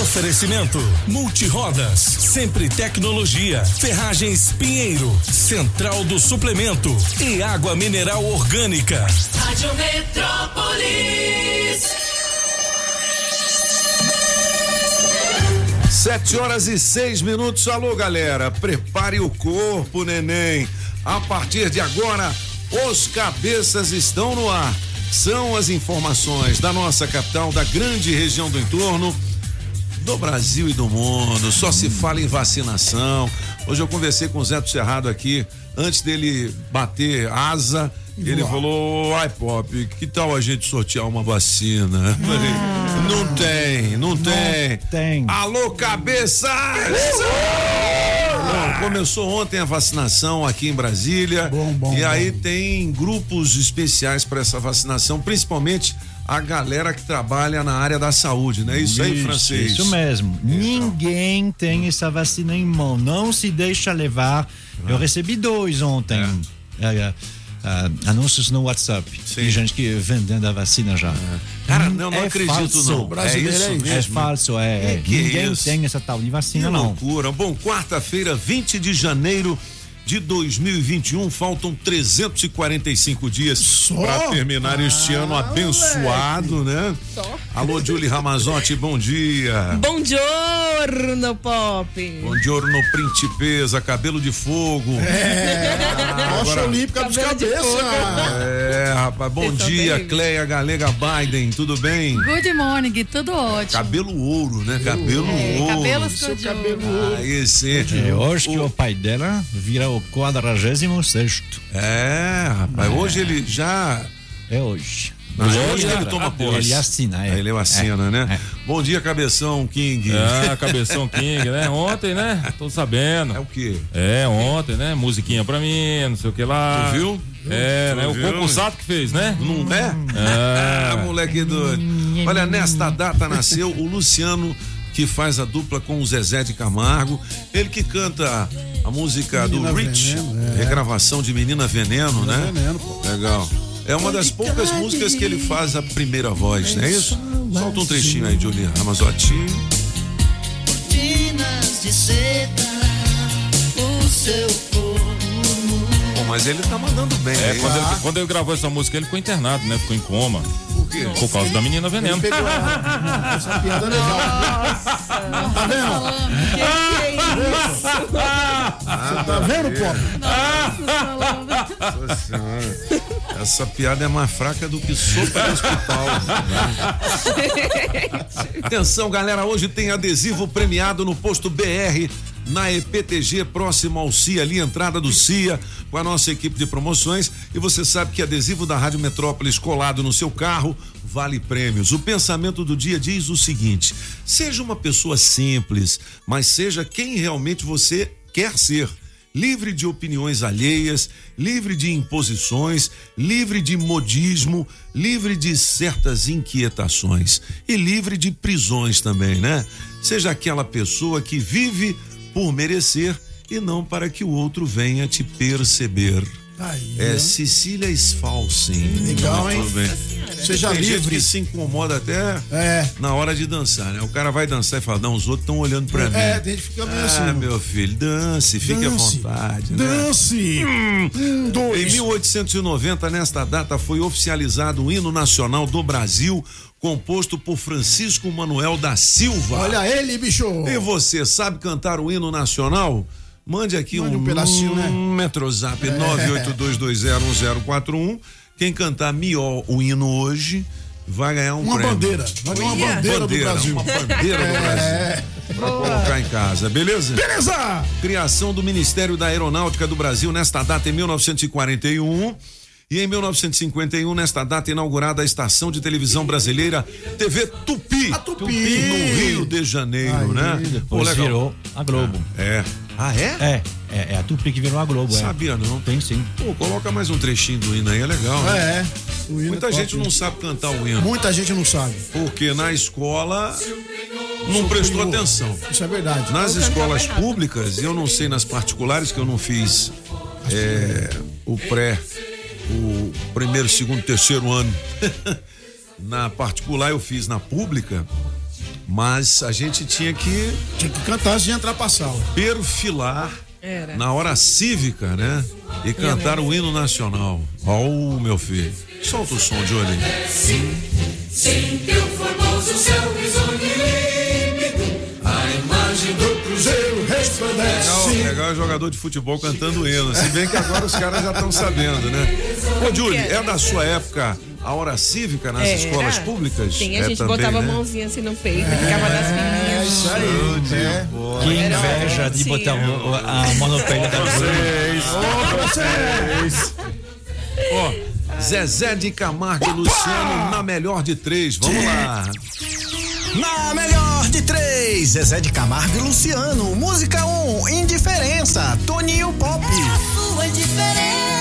Oferecimento Multirodas, Sempre Tecnologia, Ferragens Pinheiro, Central do Suplemento e Água Mineral Orgânica. Rádio Metrópolis. Sete horas e seis minutos. Alô, galera. Prepare o corpo, neném. A partir de agora, os cabeças estão no ar. São as informações da nossa capital, da grande região do entorno, do Brasil e do mundo. Só se fala em vacinação. Hoje eu conversei com o Zé do Cerrado aqui, antes dele bater asa. Ele falou, ai Pop, que tal a gente sortear uma vacina? Falei, não tem, não tem. tem. Alô, cabeça! Bom, começou ontem a vacinação aqui em Brasília. Bom, bom, e aí tem grupos especiais para essa vacinação, principalmente a galera que trabalha na área da saúde, não é isso, aí, francês? Isso mesmo. Ninguém tem essa vacina em mão. Não se deixa levar. Eu recebi dois ontem. É, é, ah, anúncios no WhatsApp. Sim. De gente que vendendo a vacina já. Cara, não, não É acredito falso. não. É Brasileiro isso é mesmo. É falso, é. é. Que que Ninguém isso? tem essa tal de Que vacina, não. loucura. Bom, quarta-feira, 20 de janeiro de 2021, faltam 345 dias para terminar este ano abençoado, né? Alô, Julie Ramazotti, bom dia. Bom giorno, Pop. Bom giorno, principesa, cabelo de fogo. Rocha Olímpica dos Cabelo de cabeças. É, rapaz, bom Vocês dia. Cleia Galega Biden, tudo bem? Good morning, tudo ótimo. Cabelo ouro, né? Cabelo É, ouro. de cabelo ouro. Ah, esse. É hoje que o pai dela vira o 46 É, rapaz, hoje ele já É hoje. Não, hoje ele toma posse. Ele assina, é. Ele assina, É, né? é. Bom dia, Cabeção King. Ah, Cabeção King, né? Ontem, né? Tô sabendo. É o quê? É, ontem, né? Musiquinha pra mim, não sei o que lá. Tu viu? É, Tu né? O viu? concursato que fez, né? Não é? Ah, moleque doido. Olha, nesta data nasceu o Luciano, que faz a dupla com o Zezé de Camargo. Ele que canta a música Menina do Rich, Veneno, é. regravação de Menina Veneno, né? Veneno, pô. Legal. É uma das poucas músicas que ele faz a primeira voz, não é isso? Solta um trechinho aí, Julia Ramazotti. Pô, mas ele tá mandando bem. É, aí. quando ele, quando ele gravou essa música, ele ficou internado, né? Ficou em coma. Por quê? Por causa da menina veneno. Pegou a- essa piada legal. Tá vendo? Que que é isso? Tá vendo, pô? Nossa Senhora. Essa piada é mais fraca do que sopa de hospital. Atenção, galera, hoje tem adesivo premiado no posto BR na EPTG, próximo ao CIA, ali entrada do CIA, com a nossa equipe de promoções. E você sabe que adesivo da Rádio Metrópolis colado no seu carro vale prêmios. O pensamento do dia diz o seguinte: seja uma pessoa simples, mas seja quem realmente você quer ser livre de opiniões alheias, livre de imposições, livre de modismo, livre de certas inquietações e livre de prisões também, né? Seja aquela pessoa que vive por merecer e não para que o outro venha te perceber. Aí, É ó. Cecília Sfalsin. Legal, hein? Bem. Seja Tem gente livre. que se incomoda até É. na hora de dançar, né? O cara vai dançar e fala, não, os outros estão olhando pra mim. É, tem gente que fica meio Ah, assim. meu filho, dance, fique à Dance. vontade, né? Dance! Um, Em dois. 1890, nesta data, foi oficializado o hino nacional do Brasil, composto por Francisco Manuel da Silva. Olha ele, bicho! E você sabe cantar o hino nacional? Mande aqui Mande um, um pedacinho, né? Metrozap 982201041. Quem cantar melhor o hino hoje vai ganhar um Uma prêmio. bandeira. Vai ganhar uma bandeira, Bandeira, do Brasil. uma bandeira do Brasil. Pra colocar em casa, beleza? Beleza! Criação do Ministério da Aeronáutica do Brasil nesta data em 1941. E em 1951, nesta data, inaugurada a estação de televisão brasileira TV Tupi. A Tupi. No Rio de Janeiro, Aí, né? Pô, Depois legal. virou a Globo. É. Ah, é? É, é, é a Tupi que virou a Globo, é. Sabia não. Tem sim. Pô, coloca mais um trechinho do hino aí, é legal. né? É. O hino Muita é top. gente não sabe cantar o hino. Muita gente não sabe. Porque na escola não prestou atenção. Isso é verdade. Nas escolas públicas, eu não sei nas particulares, que eu não fiz é, o pré, o primeiro, segundo, terceiro ano. na particular eu fiz na pública, mas a gente tinha que Tinha que cantar antes de entrar pra sala. perfilar Era. na hora cívica, né? E cantar o hino nacional. Ó, o meu filho. Solta o som de olho aí. Sim, teu formoso céu a imagem do Cruzeiro Legal, resplandece. legal é jogador de futebol cantando hino. Se bem que agora os caras já estão sabendo, né? Ô, Júlio, é da sua época a hora cívica nas Era. escolas públicas? Sim, a é gente também, botava a né? mãozinha assim no peito, ficava nas É filhinhas. isso aí. né? Que inveja de botar o- a mão no peito da Ó, Zezé de Camargo e Luciano na melhor de três. Vamos lá. Na melhor de três, Zezé de Camargo e Luciano. Música 1, um, Indiferença, Toninho Pop. sua indiferença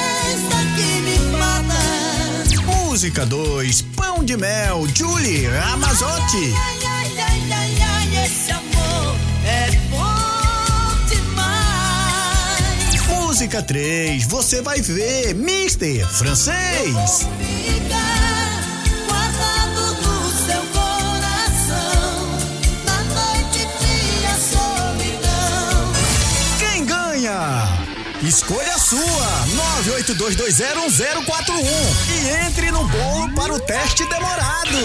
Música 2, Pão de Mel, Julie Ramazotti. Ai, ai, ai, ai, ai, esse amor é bom demais. Música 3, Você Vai Ver, Mister Francês. Escolha a sua, 982201041 e entre no bolo para o teste demorado.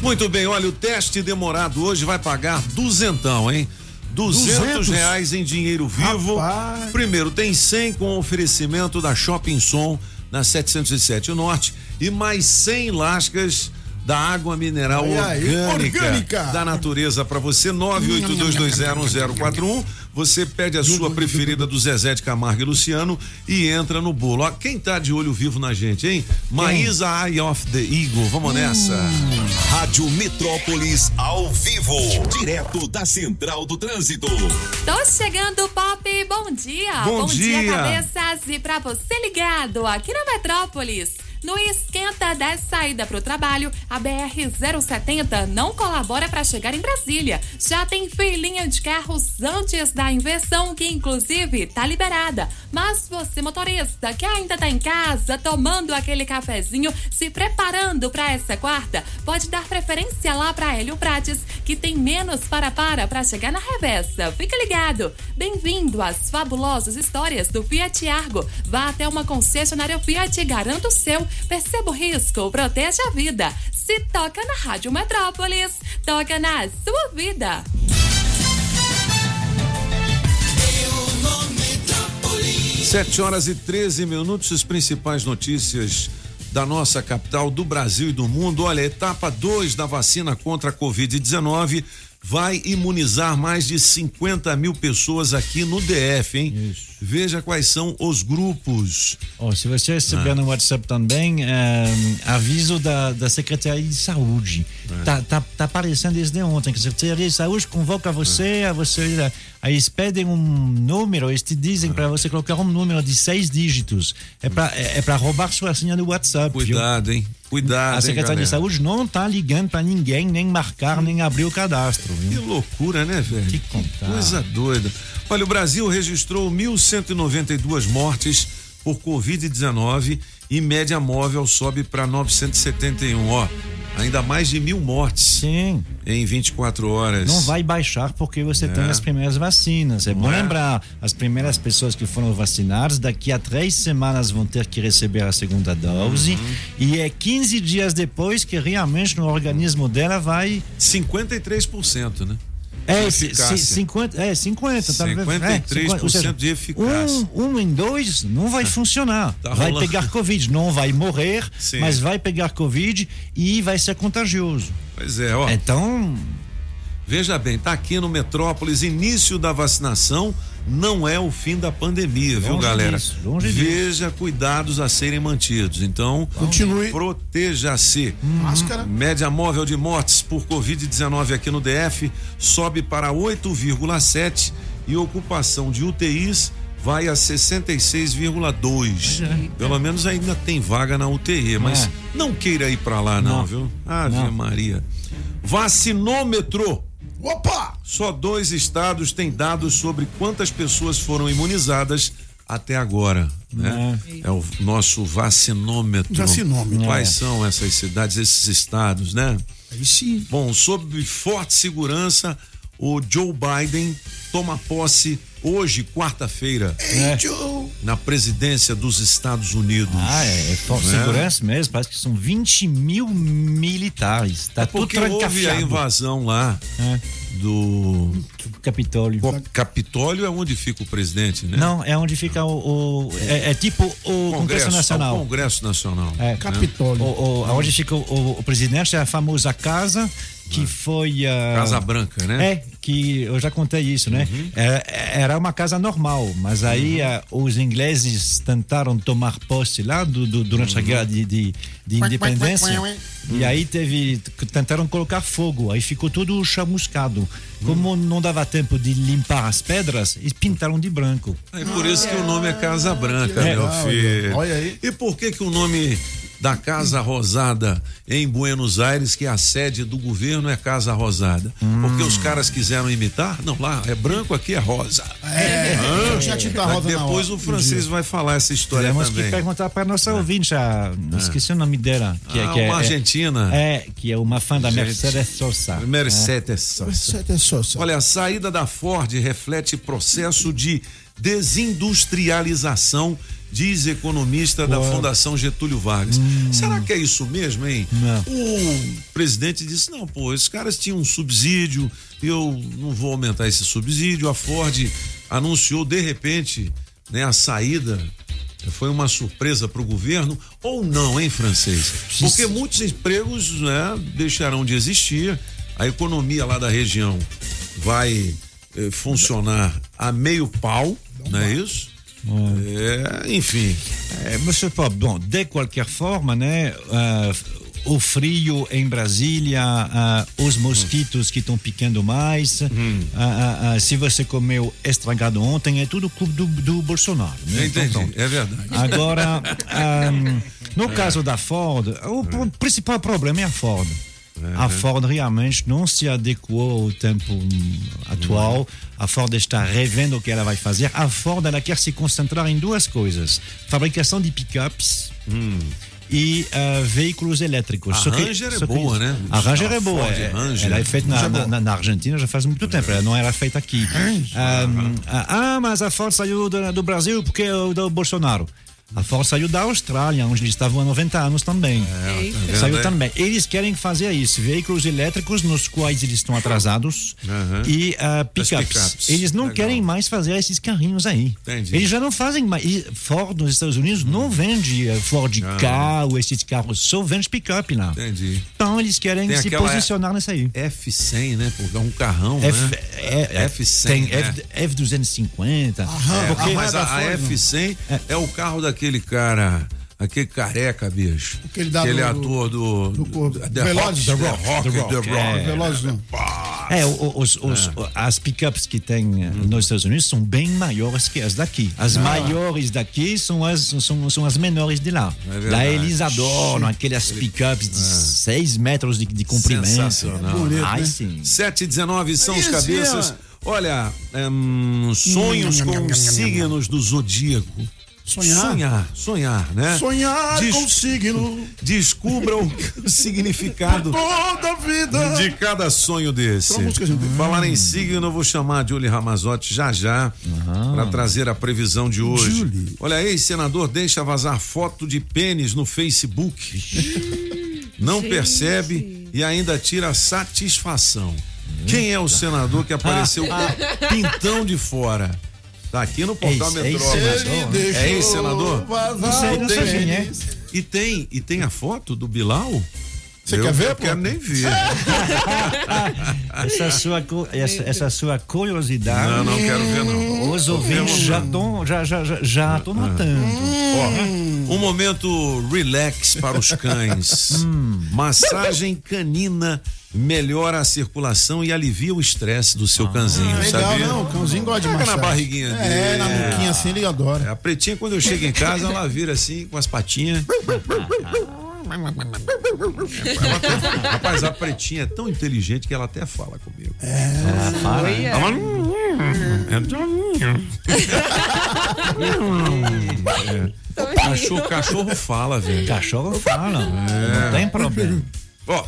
Muito bem, olha, o teste demorado hoje vai pagar duzentão, hein? Duzentos reais em dinheiro vivo. Rapaz. Primeiro, tem 100 com oferecimento da Shopping Som na 707 Norte e mais 100 lascas da água mineral orgânica, orgânica. da natureza para você 982201041. Você pede a sua preferida do Zezé de Camargo e Luciano e entra no bolo. Ó, quem tá de olho vivo na gente, hein? Maísa Eye of the Eagle. Vamos nessa. Rádio Metrópolis ao vivo, direto da Central do Trânsito. Tô chegando, Pop. Bom dia. Bom dia, dia. cabeças. E pra você ligado aqui na Metrópolis. No esquenta da saída pro trabalho, a BR-070 não colabora para chegar em Brasília. Já tem filinha de carros antes da inversão, que inclusive tá liberada. Mas você, motorista, que ainda tá em casa, tomando aquele cafezinho, se preparando para essa quarta, pode dar preferência lá para Hélio Prates, que tem menos para-para para chegar na reversa. Fica ligado! Bem-vindo às fabulosas histórias do Fiat Argo. Vá até uma concessionária Fiat e garanta o seu. Perceba o risco, proteja a vida. Se toca na Rádio Metrópolis, toca na sua vida. Sete horas e 13 minutos, as principais notícias da nossa capital, do Brasil e do mundo. Olha, etapa 2 da vacina contra a Covid-19 vai imunizar mais de 50 mil pessoas aqui no DF, hein? Veja quais são os grupos. Ó, se você receber no WhatsApp também, eh, aviso da, da Secretaria de Saúde. Tá, tá, tá aparecendo desde ontem, que a Secretaria de Saúde convoca você, a você aí eles pedem um número, eles te dizem para você colocar um número de seis dígitos. É para é, é roubar sua senha do WhatsApp. viu? Cuidado, hein? Cuidado, A hein, Secretaria de galera? Saúde não tá ligando para ninguém, nem marcar, nem abrir o cadastro. Que Viu? loucura, né, velho? Que contar. Coisa doida. Olha, o Brasil registrou 1.192 mortes por Covid-19 e média móvel sobe para 971. Ó, ainda mais de mil mortes Sim. em 24 horas. Não vai baixar porque você tem É. as primeiras vacinas. É bom é? lembrar, as primeiras pessoas que foram vacinadas, daqui a três semanas vão ter que receber a segunda dose. Uhum. E é 15 dias depois que realmente no organismo dela vai. 53%, né? É, eficácia. se- 50, é 50, tá vendo? 53% ou seja, de eficácia. Um, um em dois não vai funcionar. Tá vai pegar Covid, não vai morrer, Sim. mas vai pegar Covid e vai ser contagioso. Pois é, ó. Então, Veja bem, tá aqui no Metrópolis, início da vacinação não é o fim da pandemia, viu, Longe galera? disso, longe Veja cuidados a serem mantidos. Então, Continue. proteja-se. Máscara. Média móvel de mortes por Covid-19 aqui no DF sobe para 8,7 e ocupação de UTIs vai a 66,2. Pelo menos ainda tem vaga na UTI, mas É. não queira ir pra lá não, Não. viu? Ave Não. Maria. Vacinômetro. Opa! Só dois estados têm dados sobre quantas pessoas foram imunizadas até agora, né? É o nosso vacinômetro. Vacinômetro. Quais É. são essas cidades, esses estados, né? Aí sim. Bom, sob forte segurança, o Joe Biden toma posse hoje, quarta-feira, É. Na presidência dos Estados Unidos. Ah, é, é forte Né? segurança mesmo, parece que são 20 mil militares. Tá É tudo porque houve a invasão lá É, do Capitólio. Capitólio é onde fica o presidente, né? Não, é onde fica o. o- é, é tipo o Congresso, Nacional. O Congresso Nacional. É. Capitólio. O, o, onde fica o, o- o presidente é a famosa casa que foi. ah, Casa Branca, né? É, que eu já contei isso, né? É, era uma casa normal, mas aí ah, os ingleses tentaram tomar posse lá do, do- durante a guerra de, de, de independência. E aí teve. Tentaram colocar fogo, aí ficou tudo chamuscado. Como não dava tempo de limpar as pedras, eles pintaram de branco. É por isso que o nome é Casa Branca, É. meu Olha, filho. olha aí. E por que que o nome da Casa Rosada em Buenos Aires, que é a sede do governo, é Casa Rosada? Porque os caras quiseram imitar? Não, lá é branco, aqui é rosa. É, eu tinha Mas rosa depois o francês vai falar essa história Temos que também. perguntar para nossa ouvinte, a, esqueci o nome dela. Que é, Ah, que é, uma é- argentina. É, que é uma fã da Gente. Mercedes Sosa. Mercedes Sosa. Mercedes Sosa. Olha, a saída da Ford reflete processo de desindustrialização, diz economista da Fundação Getúlio Vargas. Será que é isso mesmo, hein? Não. O presidente disse: não, pô, esses caras tinham um subsídio, eu não vou aumentar esse subsídio. A Ford anunciou de repente né, a saída. Foi uma surpresa para o governo ou não, hein, francês? Porque muitos empregos né, deixarão de existir, a economia lá da região vai eh, funcionar a meio pau, não é isso? É, enfim. É, Monsieur Pop, bom, de qualquer forma, né? ah, o frio em Brasília, ah, os mosquitos que estão picando mais. ah, se você comeu estragado ontem, é tudo culpa do, do Bolsonaro. Né? Então, Entendi, é verdade. Agora, ahm, no caso da Ford, o pro- principal problema é a Ford. A Ford realmente não se adequou ao tempo hum, atual. A Ford está revendo o que ela vai fazer. A Ford ela quer se concentrar em duas coisas: fabricação de pickups e ah, veículos elétricos. A que- Ranger é que- boa, né? A Ranger A é boa. Ford é- Ranger. Ela é feita na, é na- na- na Argentina já faz muito tempo. Ela não era feita aqui. Ah, ah, mas a Ford saiu do, do Brasil porque é o do Bolsonaro. A Ford saiu da Austrália, onde eles estavam há 90 anos também. vendo, saiu é? também. Eles querem fazer isso, veículos elétricos nos quais eles estão atrasados Aham. e ah, pickups. pickups. Eles não Legal. querem mais fazer esses carrinhos aí. Entendi. Eles já não fazem mais. e Ford nos Estados Unidos não vende eh, Ford K ou esses carros, só vende pick-up lá. Entendi. Então eles querem Tem se posicionar nessa aí. F100, né? Porque é um carrão, F, né? é, é, F100, tem né? F, F250. É, porque mas a, a Ford, não. F100 é. o carro daquele cara, aquele careca, bicho. Aquele da- Aquele do- ator do. do corpo. The Velozes, Rock, The Rock, The Rock, é. Velozes não. é, o- os, os, as pickups que tem eh, nos Estados Unidos são bem maiores que as daqui. As maiores daqui são as, são, são as menores de lá. É lá eles adoram aquelas pickups de 6 metros de, de comprimento. Sensacional. Bonito, Ai, né? sim. 7 e 19 são os Isso, cabeças. é. Olha, hum, sonhos com os signos do zodíaco. Sonhar? Sonhar, sonhar, né? Sonhar Des- com signo Descubram o significado toda vida. de cada sonho desse. Gente. Falar em signo, eu vou chamar a Julie Ramazotti já já para trazer a previsão de hoje. Julie. Olha, ex-senador deixa vazar foto de pênis no Facebook. Não percebe e ainda tira satisfação. Quem é o senador que apareceu pintão de fora? Tá aqui no portal Ex- Metrópole. ex-senador. É ex-senador? Não sei, não sei quem é. E tem, e tem a foto do Bilal? Você Eu quer ver, Não pô? quero nem ver. Essa sua, essa, essa sua curiosidade. Não, não quero ver, não. Os ouvintes já estão já, já, já, já tão notando. Ó, um momento relax para os cães. Massagem canina melhora a circulação e alivia o estresse do seu canzinho, Legal, sabia? não, o cãozinho gosta de Pega na massagem. barriguinha É, dele. na nuquinha assim, ele adora. É, a pretinha, quando eu chego em casa, ela vira assim, com as patinhas. Rapaz, a pretinha é tão inteligente que ela até fala comigo. Ela fala. Ela É. É. Cachorro, cachorro fala, velho. Cachorro fala. Não tem problema. Ó,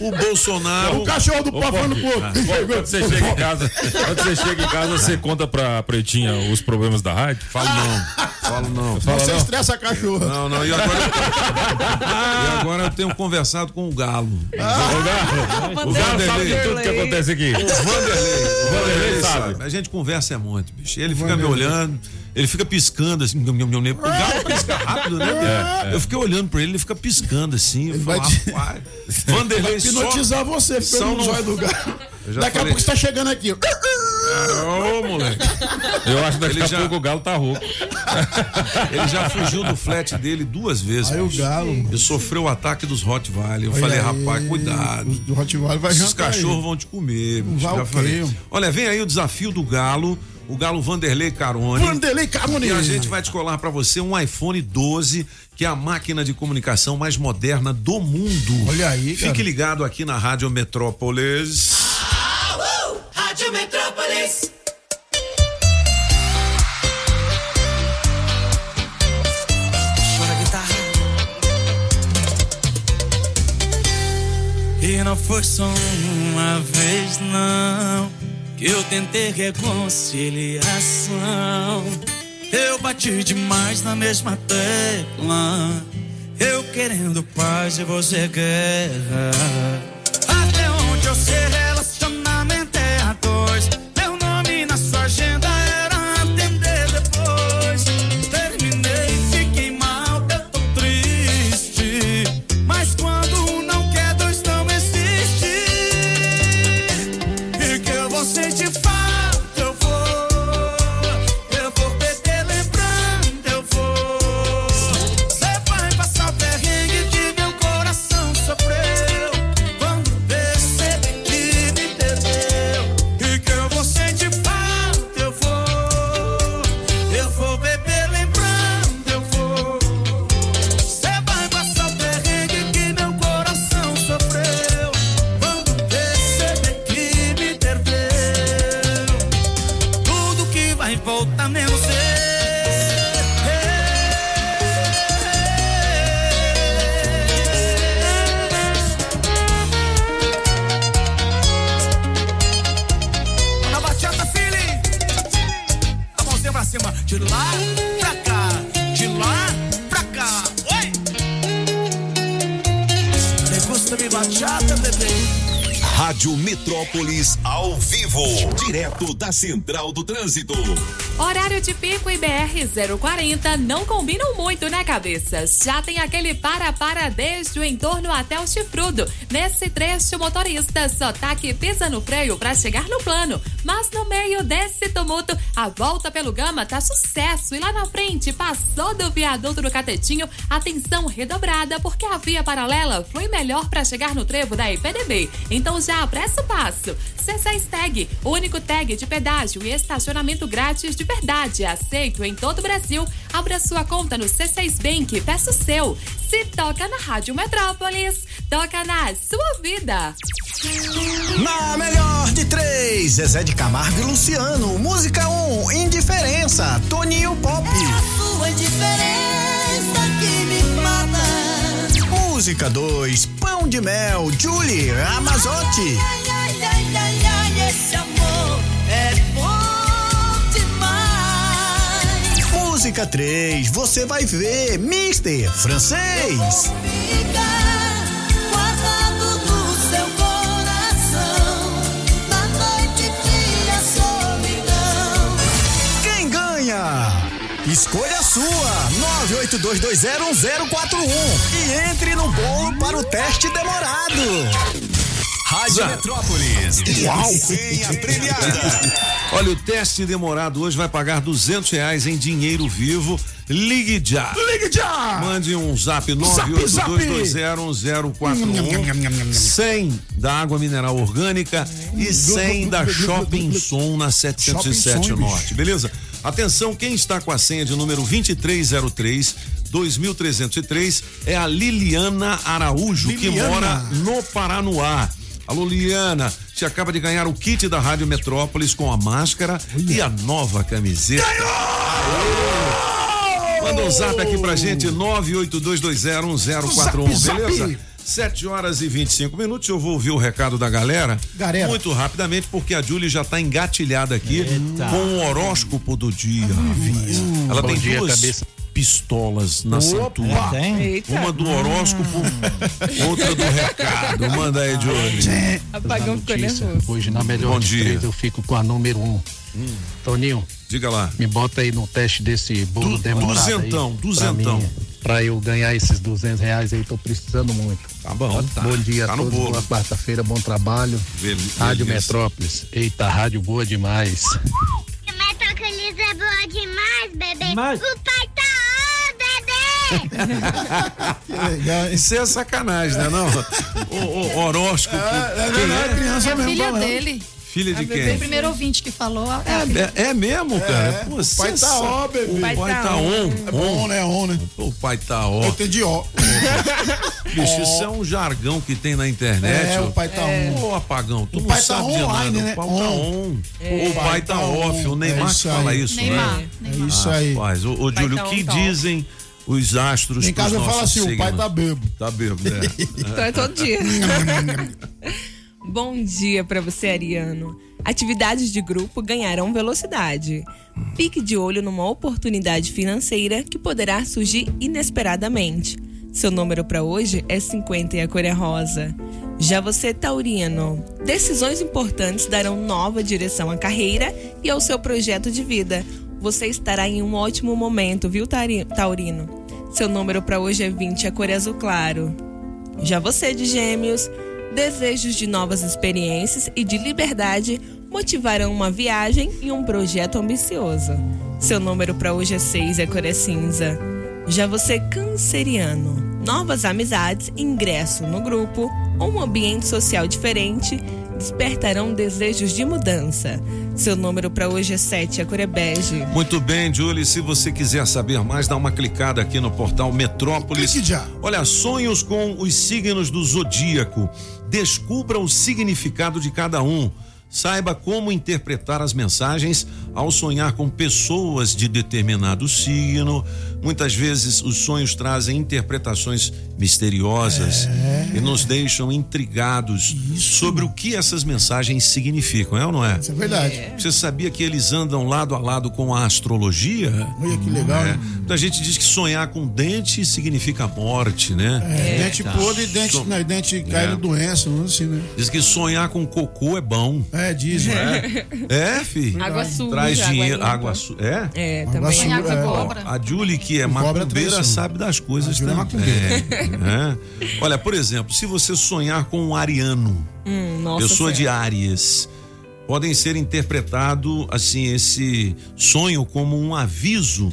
o Bolsonaro. O cachorro do pau falando pro outro. Quando você chega em casa, quando você chega em casa, você conta pra Pretinha os problemas da rádio? Falo não, falo não. Fala Você não. estressa a cachorra. Não, não, e agora, e agora eu tenho conversado com o Galo. O Galo, o Galo sabe de tudo que acontece aqui. O Vanderlei. O Vanderlei sabe. sabe. A gente conversa é muito, bicho. Ele fica me olhando, ele fica piscando assim. nham, nham, nham, nham. O Galo pisca rápido, né? É, Eu fiquei olhando pra ele, ele fica piscando assim. Eu vai falo, te- Vanderlei só. Hipnotizar você, só pelo não- zóio do gato. Daqui a falei- pouco você tá chegando aqui. Ô, moleque. Eu acho que daqui Ele a já- pouco o Galo tá rouco. Ele já fugiu do flat dele duas vezes. Aí o. Galo, mano. Ele sofreu o ataque dos Rottweiler. Eu Olha falei, aí, rapaz, cuidado. O do Rottweiler vai jantar cachorros aí. vão te comer. bicho. Vai Já falei. Olha, vem aí o desafio do Galo. O Galo Vanderlei Carone. Vanderlei Carone. E a gente vai descolar pra você um iPhone 12, que é a máquina de comunicação mais moderna do mundo. Olha aí, cara. Fique ligado aqui na Rádio Metrópolis. Rádio Metrópolis. Chora guitarra. E não foi só uma vez, não, eu tentei reconciliação. Eu bati demais na mesma tecla. Eu querendo paz e você guerra. Até onde eu sei, Rádio Metrópolis ao vivo, direto da Central do Trânsito. Horário de pico e BR 040 não combinam muito, né, cabeça? Já tem aquele para-para desde o entorno até o chifrudo. Nesse trecho, o motorista só tá que pisa no freio pra chegar no plano. Mas no meio desse tumulto, a volta pelo Gama tá sucesso. E lá na frente, passou do viaduto do Catetinho, atenção redobrada, porque a via paralela foi melhor pra chegar no trevo da IPDB. Então já apressa o passo. C6 Tag, o único tag de pedágio e estacionamento grátis de verdade, aceito em todo o Brasil. Abra sua conta no C6 Bank, peça o seu. Se toca na Rádio Metrópolis, toca na sua vida. Na melhor de três, Zezé de Camargo e Luciano. Música 1, um, Indiferença, Toninho Pop. Sua indiferença Música 2, Pão de Mel, Julie Ramazotti. Ai, ai, ai, ai, ai, esse amor é bom demais. Música 3, Você Vai Ver, Mister Francês. Escolha a sua, 982201041 e entre no bolo para o teste demorado. Rádio Metrópolis senha premiada. Olha, o teste demorado hoje vai pagar duzentos reais em dinheiro vivo. Ligue já. Ligue já! Mande um zap Zap, zap. 982201041. 100 da água mineral orgânica e 100 da Shopping Som na 707 Shopping Som, Norte, beleza? Atenção, quem está com a senha de número 2303 2303 é a Liliana Araújo, que Liliana. mora no Paranoá. Alô, Liliana, você acaba de ganhar o kit da Rádio Metrópolis com a máscara e a nova camiseta. Manda um zap aqui pra gente, 982201041, Zap, zap. beleza? 7 horas e 25 minutos. Eu vou ouvir o recado da galera. Galera. Muito rapidamente, porque a Julie já tá engatilhada aqui com o horóscopo do dia. Ela Bom tem dia, duas cabeça. pistolas na Opa. cintura. Eita. Uma do horóscopo, outra do recado. Manda aí, Julie. Apagão ficou nervoso. Hoje na melhor Bom dia. três eu fico com a número um. Toninho, Diga lá. me bota aí no teste desse bolo Du- demorado duzentão, aí. duzentão. Pra, mim, pra eu ganhar esses 200 reais aí, tô precisando muito. Tá bom. Tá. Bom dia Tá a todos, boa quarta-feira, bom trabalho. Bel- Rádio beleza. Metrópolis. Eita, rádio boa demais. Metrópolis é boa demais, bebê. Mas- O pai tá on, bebê. Que legal? Isso é sacanagem, né? Não? O, o horóscopo. É, Quem não, é é? criança É a mesmo filha falando. dele. Filha de O quem? primeiro ouvinte que falou. É. É, é mesmo, cara? É, Pô, o pai você tá ó, bebê. O pai, tá on. É bom, né? On, né? O pai tá ó. Eu entendi, ó. Bicho, isso é um jargão que tem na internet. É, ó. o pai tá on. Ô, apagão, tu O não pai tá sabe de online, nada. né? O pai tá On. on. O pai tá off. O Neymar É isso fala isso, Neymar. né? É isso aí. Rapaz, ô, ô Pai Júlio, tá o on, que tá on. dizem os astros Em casa eu falo assim, o pai tá bebo. Tá bêbado, né? Então é todo dia. Bom dia pra você, Ariano. Atividades de grupo ganharão velocidade. Fique de olho numa oportunidade financeira que poderá surgir inesperadamente. Seu número para hoje é 50 e a cor é rosa. Já você, Taurino, decisões importantes darão nova direção à carreira e ao seu projeto de vida. Você estará em um ótimo momento, viu, Taurino? Seu número para hoje é 20 e a cor é azul claro. Já você de Gêmeos, desejos de novas experiências e de liberdade motivarão uma viagem e um projeto ambicioso. Seu número para hoje é 6 e a cor é cinza. Já você canceriano, novas amizades, ingresso no grupo ou um ambiente social diferente despertarão desejos de mudança. Seu número para hoje é 7 e a cor é bege. Muito bem, Julie. Se você quiser saber mais, dá uma clicada aqui no portal Metrópolis. Clique já. Olha, sonhos com os signos do zodíaco. Descubra o significado de cada um. Saiba como interpretar as mensagens ao sonhar com pessoas de determinado signo. Muitas vezes os sonhos trazem interpretações misteriosas e nos deixam intrigados sobre o que essas mensagens significam, é ou não é? Isso é verdade. Você sabia que eles andam lado a lado com a astrologia? Olha que legal. É. né? Muita gente diz que sonhar com dente significa morte, né? É, dente podre e dente, Som- não, dente caindo É. doença, não assim, né? Diz que sonhar com cocô é bom. É, dizem. É, é fi. Água suja, Traz água dinheiro. Água su... É? É, Água também. suja, água é. cobra. A Julie, que é cobra macumbeira, sabe das coisas é também. É. Olha, por exemplo, se você sonhar com um ariano, Hum, nossa pessoa de Senhora. Áries, podem ser interpretado assim esse sonho como um aviso,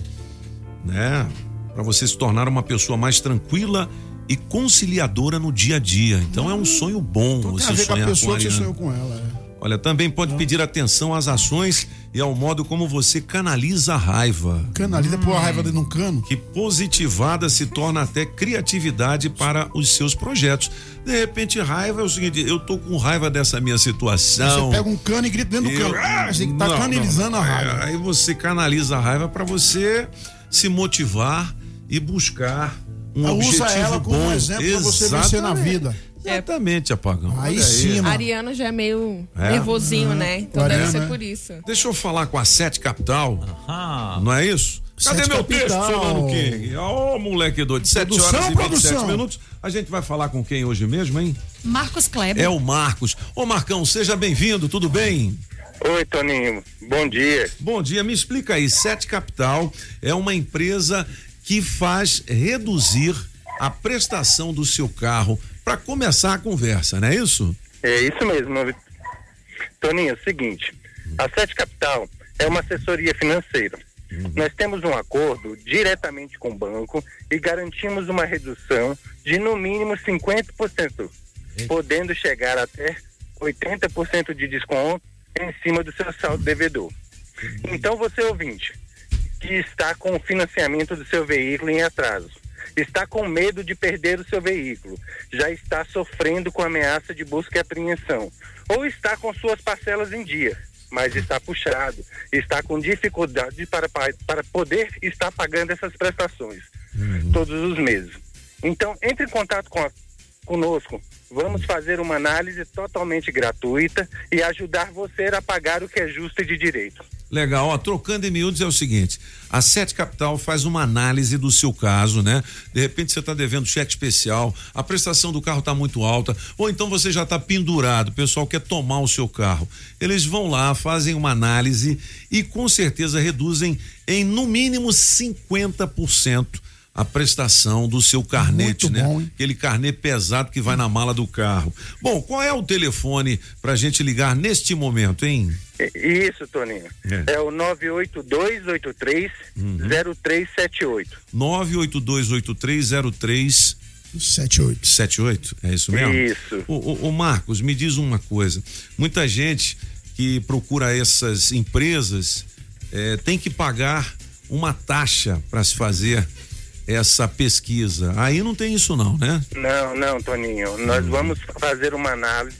né, para você se tornar uma pessoa mais tranquila e conciliadora no dia a dia. Então é um sonho bom Então tem você a ver com a sonhar com pessoa que você sonhou com ela. é. Olha, também pode pedir atenção às ações e ao modo como você canaliza a raiva. Canaliza pôr a raiva dentro de um cano. Que positivada se torna até criatividade para os seus projetos. De repente, raiva é o seguinte: eu tô com raiva dessa minha situação. Você pega um cano e grita dentro do Eu- cano. Ah, você tá Não, canalizando não. a raiva. Aí você canaliza a raiva para você se motivar e buscar um Ah, objetivo usa ela como bom. um exemplo pra você vencer na Exatamente. vida. Exatamente, apagão. Aí Olha sim, mano. Ariano já é meio É? nervosinho, né? Então Ariano, deve ser né? por isso. Deixa eu falar com a Sete Capital. Ah, Não é isso? Cadê Sete meu Capital. texto, Solano King? Ô, moleque doido. 7 Produção, horas e 27 produção. minutos. A gente vai falar com quem hoje mesmo, hein? Marcos Kleber. É o Marcos. Ô, Marcão, seja bem-vindo, tudo bem? Oi, Toninho. Bom dia. Bom dia, me explica aí. Sete Capital é uma empresa que faz reduzir a prestação do seu carro para começar a conversa, não é isso? É isso mesmo. Toninho, é o seguinte, a Sete Capital é uma assessoria financeira. Nós temos um acordo diretamente com o banco e garantimos uma redução de no mínimo 50%, podendo chegar até 80% de desconto em cima do seu saldo devedor. Então, você ouvinte, que está com o financiamento do seu veículo em atraso, está com medo de perder o seu veículo, já está sofrendo com ameaça de busca e apreensão, ou está com suas parcelas em dia, mas está puxado, está com dificuldade para, pa- para poder estar pagando essas prestações todos os meses. Então, entre em contato com a- conosco. Vamos fazer uma análise totalmente gratuita e ajudar você a pagar o que é justo e de direito. Legal, ó, trocando em miúdos é o seguinte: a Sete Capital faz uma análise do seu caso, né? De repente você está devendo cheque especial, a prestação do carro está muito alta, ou então você já está pendurado, o pessoal quer tomar o seu carro. Eles vão lá, fazem uma análise e com certeza reduzem em no mínimo 50% a prestação do seu carnete, né? Aquele carnê pesado que vai na mala do carro. Bom, qual é o telefone pra gente ligar neste momento, hein? I- Isso, Toninho. É. É, o 98283 0378. 9828303 78. 78, é isso mesmo? Isso. O, o, o Marcos, me diz uma coisa. Muita gente que procura essas empresas eh, tem que pagar uma taxa para se fazer essa pesquisa. Aí não tem isso não, né? Não, não, Toninho. Nós vamos fazer uma análise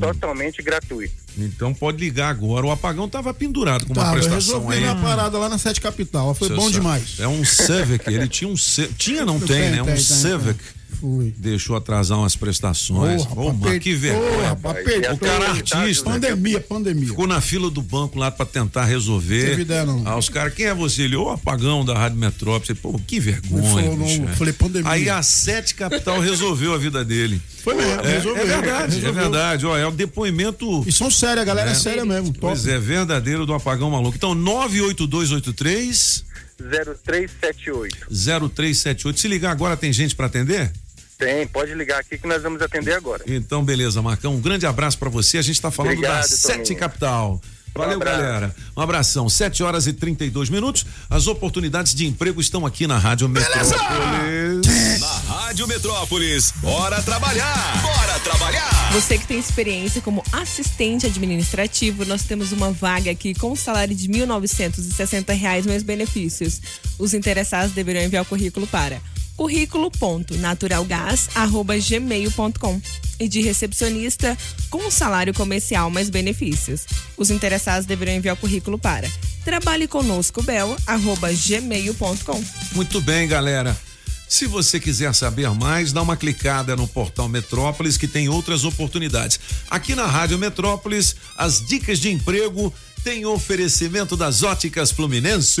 totalmente gratuita. Então pode ligar agora. O apagão tava pendurado com uma eu prestação resolvi aí. minha parada lá na Sete Capital. Foi Seu bom sa- demais. É um Civic, ele tinha um tinha não tem, Tem, né? Um tem, tem, Deixou atrasar umas prestações. Porra, Ô, mano, apertou, que vergonha. rapaz, apertou. o cara é artista. Pandemia, pandemia. Ficou na fila do banco lá pra tentar resolver. Teve ideia, não. Ah, os caras, quem é você? Ele, ô apagão da Rádio Metrópole. Pô, que vergonha. falou, não, é. falei, pandemia. Aí a Sete Capital resolveu a vida dele. Foi mesmo, É, resolveu. é verdade, resolveu. é verdade. Ó, é o depoimento. E são sérios, a galera é, É. séria mesmo. Top. Pois é, verdadeiro do apagão maluco. Então, 98283 0378. 0378. Se ligar agora, tem gente pra atender? Tem, pode ligar aqui que nós vamos atender agora. Então, beleza, Marcão. Um grande abraço pra você. A gente tá falando da Obrigado, Sete Toninho. Capital. Valeu, abraço. galera. Um abração. 7 horas e 32 minutos. As oportunidades de emprego estão aqui na Rádio Metrópolis. Na Rádio Metrópolis, bora trabalhar! Bora trabalhar! Você que tem experiência como assistente administrativo, nós temos uma vaga aqui com um salário de 1.960 reais mais benefícios. Os interessados deverão enviar o currículo para currículo.naturalgas@gmail.com e de recepcionista com salário comercial mais benefícios. Os interessados deverão enviar o currículo para trabalheconoscobel@gmail.com. Muito bem, galera. Se você quiser saber mais, dá uma clicada no portal Metrópolis que tem outras oportunidades. Aqui na Rádio Metrópolis, as dicas de emprego têm oferecimento das óticas Fluminense.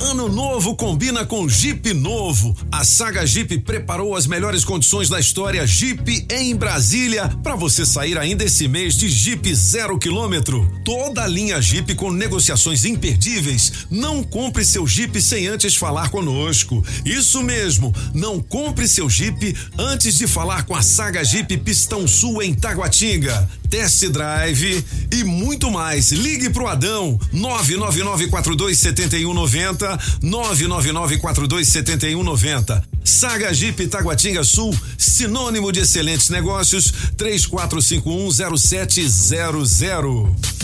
Ano novo combina com Jeep novo. A Saga Jeep preparou as melhores condições da história Jeep em Brasília para você sair ainda esse mês de Jeep zero quilômetro. Toda a linha Jeep com negociações imperdíveis. Não compre seu Jeep sem antes falar conosco. Isso mesmo, não compre seu Jeep antes de falar com a Saga Jeep Pistão Sul em Taguatinga. Test Drive e muito mais. Ligue pro Adão 999427190 999427190. Saga Jeep Taguatinga Sul, sinônimo de excelentes negócios 34510700.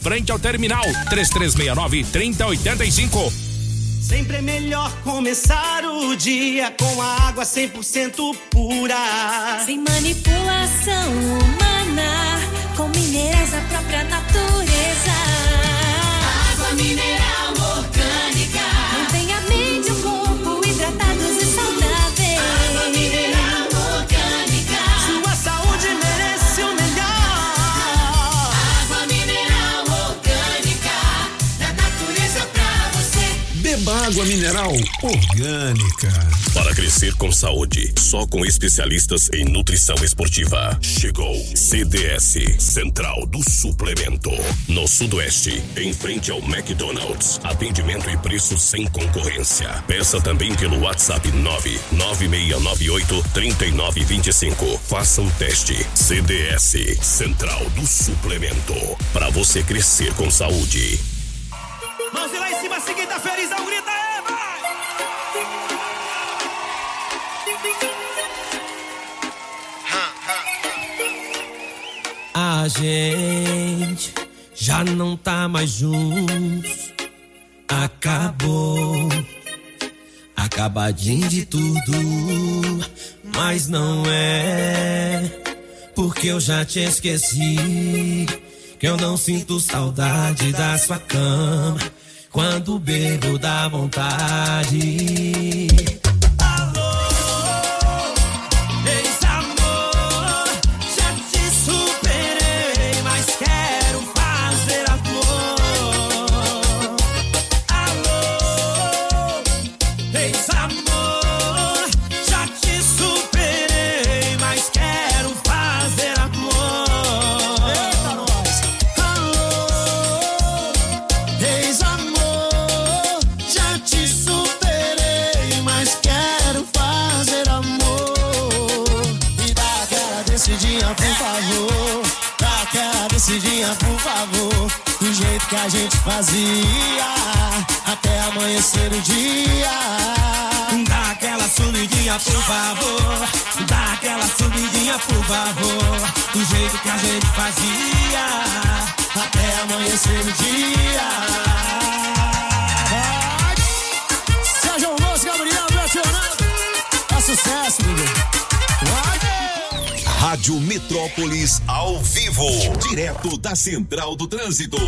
frente ao terminal 3369 3085. Sempre é melhor começar o dia com a água 100% pura. Sem manipulação humana, com minerais da própria natureza. Água mineral orgânica. Para crescer com saúde, só com especialistas em nutrição esportiva. Chegou CDS, Central do Suplemento. No Sudoeste, em frente ao McDonald's. Atendimento e preço sem concorrência. Peça também pelo WhatsApp 99698 3925. Faça um teste. CDS, Central do Suplemento. Para você crescer com saúde. Mãozinha lá em cima, se quem tá feliz, dá aí, vai! A gente já não tá mais juntos. Acabou. Acabadinho de tudo. Mas não é. Porque eu já te esqueci. Que eu não sinto saudade da sua cama. Quando bebo dá vontade. Favor. Do jeito que a gente fazia, até amanhecer o dia. Dá aquela subidinha, por favor. Dá aquela subidinha, por favor. Do jeito que a gente fazia, até amanhecer o dia. Sérgio Moço, Gabriel, Betionado. É sucesso, bebê. Rádio Metrópolis ao vivo, direto da Central do Trânsito.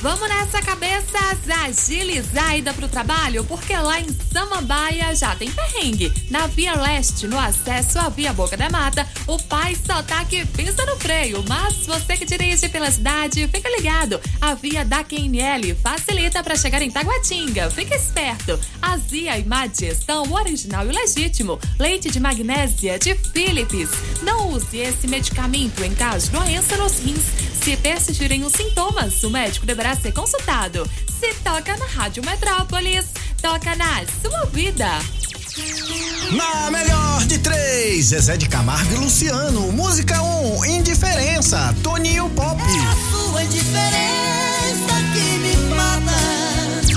Vamos nessa cabeça agilizar a ida pro trabalho, porque lá em Samambaia já tem perrengue. Na Via Leste, no acesso à Via Boca da Mata, o pai só tá que pisa no freio. Mas você que dirige pela cidade, fica ligado. A via da QNL facilita para chegar em Taguatinga. Fica esperto. Azia e má digestão original e legítimo. Leite de magnésia de Philips. Não use esse medicamento em caso de doença nos rins. Se persistirem os sintomas, o médico deverá ser consultado. Se toca na Rádio Metrópolis, toca na sua vida. Na melhor de três, Zezé de Camargo e Luciano. Música 1, um, Indiferença, Toninho Pop. Sua indiferença que me mata.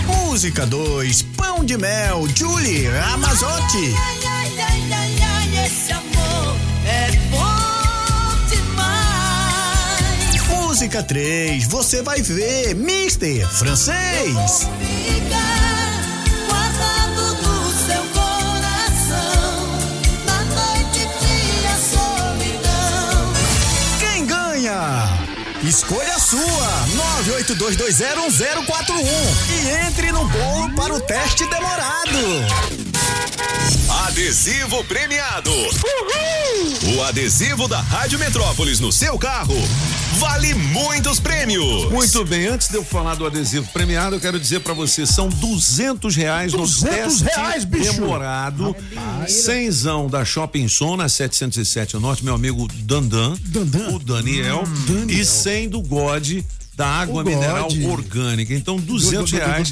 Música 2, Pão de Mel, Julie Ramazotti. Ai, ai, ai, ai, ai, esse amor é bom Música 3, Você vai ver, Mister Francês. Quem ganha? Escolha a sua, 982201041 e entre no bolo para o teste demorado. Adesivo premiado. O adesivo da Rádio Metrópolis no seu carro vale muitos prêmios. Muito bem, antes de eu falar do adesivo premiado, eu quero dizer pra você, são duzentos reais no 200 teste reais, bicho. demorado. Cenzão da Shopping Som, na 707 Norte, meu amigo Dandan, o Daniel, e 100 do God da água O mineral God. orgânica. Então, duzentos reais.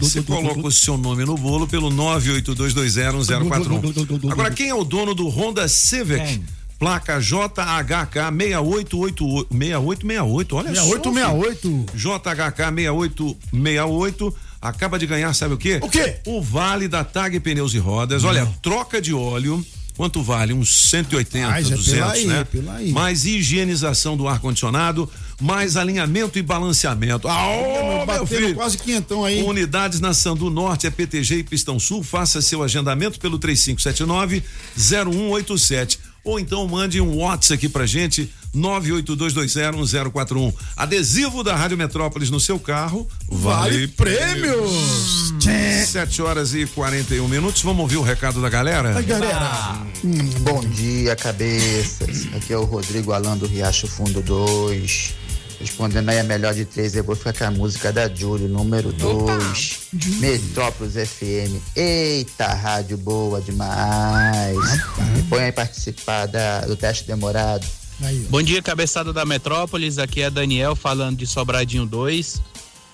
Você coloca o seu nome no bolo pelo 982201041. Agora, quem é o dono do Honda Civic? Placa JHK 6888 6868, olha só. 6868. JHK 6868 acaba de ganhar, sabe o quê? O quê? O vale da Tag Pneus e Rodas. Olha, troca de óleo. Quanto vale? Uns 180, Rapaz, é 200, pela aí, né? pela aí. Mais higienização do ar-condicionado, mais alinhamento e balanceamento. Ah, meu filho. quase quinhentão aí. Unidades na Sandu Norte, é PTG e Pistão Sul. Faça seu agendamento pelo 3579-0187. Ou então mande um WhatsApp aqui pra gente, 982201041. Adesivo da Rádio Metrópolis no seu carro. Vale, Vale prêmios. Tchê. 7 horas e 41 minutos. Vamos ouvir o recado da galera? Aí, galera. Bom dia, cabeças. Aqui é o Rodrigo Alan do Riacho Fundo 2. Respondendo aí a melhor de três, eu vou ficar com a música da Júlio, número 2. Metrópolis FM. Eita, rádio boa demais. Me põe aí participar da- do teste demorado. Bom dia, cabeçada da Metrópolis. Aqui é Daniel falando de Sobradinho 2.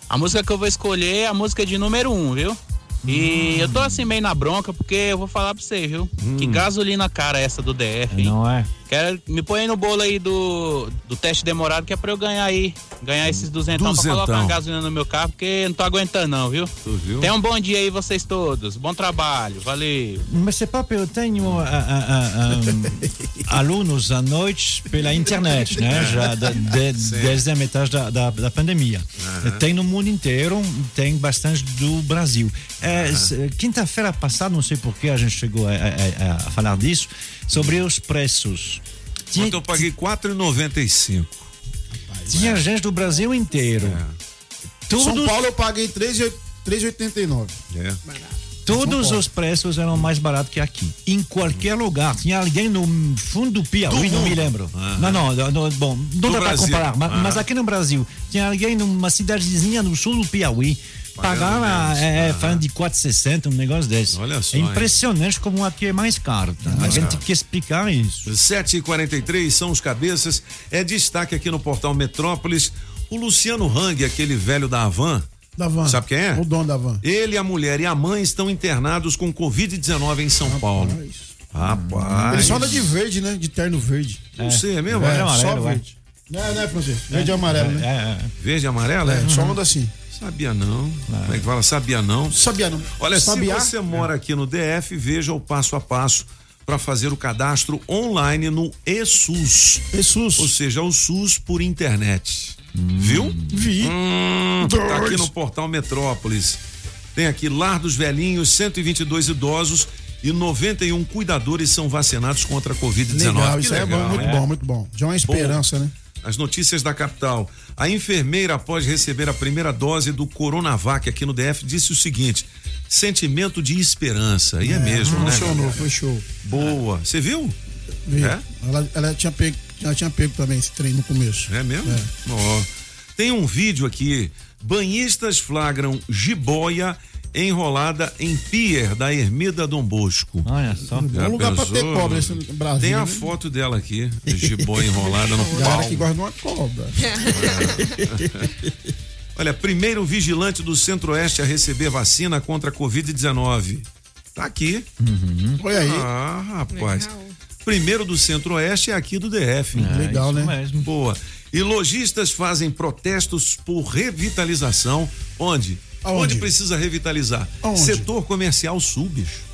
A música que eu vou escolher é a música de número 1, um, viu? E eu tô assim meio na bronca porque eu vou falar pra você, viu? Que gasolina cara é essa do DF, hein? Não é? Quero, me põe aí no bolo aí do, do teste demorado que é pra eu ganhar aí. Ganhar esses duzentão, pra Duzentão. colocar uma gasolina no meu carro, porque eu não tô aguentando não, viu? Tu viu? Tenham um bom dia aí vocês todos. Bom trabalho. Valeu. Mas pas eu tenho ah, ah, ah, ah, alunos à noite pela internet, né? Já da- de- desde a metade da, da, da pandemia. Aham. Tem no mundo inteiro, tem bastante do Brasil. É, s- Quinta-feira passada, não sei por que a gente chegou a, a- a- falar disso, sobre os preços. Tinha, Ontem eu paguei 4,95. tinha gente do Brasil inteiro. São Todos- Paulo eu paguei 3,89. 3,89. É. Todos os preços eram mais baratos que aqui. Em qualquer lugar. Tinha alguém no fundo do Piauí, Do não me lembro. Não, não, bom, não Do dá para comparar. Mas, aqui no Brasil, tinha alguém numa cidadezinha no sul do Piauí. Pagava, é, falando de 4,60, um negócio desse. Olha só, É hein? impressionante como aqui é mais caro. tá? A gente tem que explicar isso. 7 e 43 são os cabeças. É destaque aqui no portal Metrópolis. O Luciano Hang, aquele velho da Havan. Da van. Sabe quem é? O dono da van. Ele, a mulher e a mãe estão internados com Covid-19 em São Paulo. Rapaz. Ele só anda de verde, né? De terno verde. Não sei, é mesmo? É, É só amarelo, verde. Não é, né, Francisco? Verde e amarelo, né? Verde e amarelo, é? É, só anda assim. Sabia não. Como é que fala? Sabia não. Sabia não. Olha, Sabiá? se você mora aqui no DF, veja o passo a passo para fazer o cadastro online no eSUS. eSUS. Ou seja, o SUS por internet. Viu? Vi. Hum, tá aqui no portal Metrópolis. Tem aqui Lar dos Velhinhos, 122 idosos e 91 cuidadores são vacinados contra a Covid-19. Legal, isso é legal, bom, muito né? bom, muito bom. Já é uma esperança, né? As notícias da capital. A enfermeira, após receber a primeira dose do Coronavac aqui no DF, disse o seguinte: sentimento de esperança. E é, mesmo, né? Funcionou, foi show. Boa. Você viu? Vi. É? Ela, ela tinha pego, ela tinha pego também esse trem no começo. É mesmo? Ó. Tem um vídeo aqui. Banhistas flagram jiboia enrolada em pier da Ermida Dom Bosco. Olha só. Bom lugar pra ter cobra esse Brasil. Tem a né? foto dela aqui, jiboia enrolada no Galera pau. que gosta de uma cobra. Olha, primeiro vigilante do Centro-Oeste a receber vacina contra a Covid-19. Tá aqui. Olha aí. Ah, rapaz. Primeiro do Centro-Oeste é aqui do DF. É, Legal, isso né? Mesmo. Boa. E lojistas fazem protestos por revitalização. Onde? Aonde? Onde precisa revitalizar? Aonde? Setor comercial sul, bicho.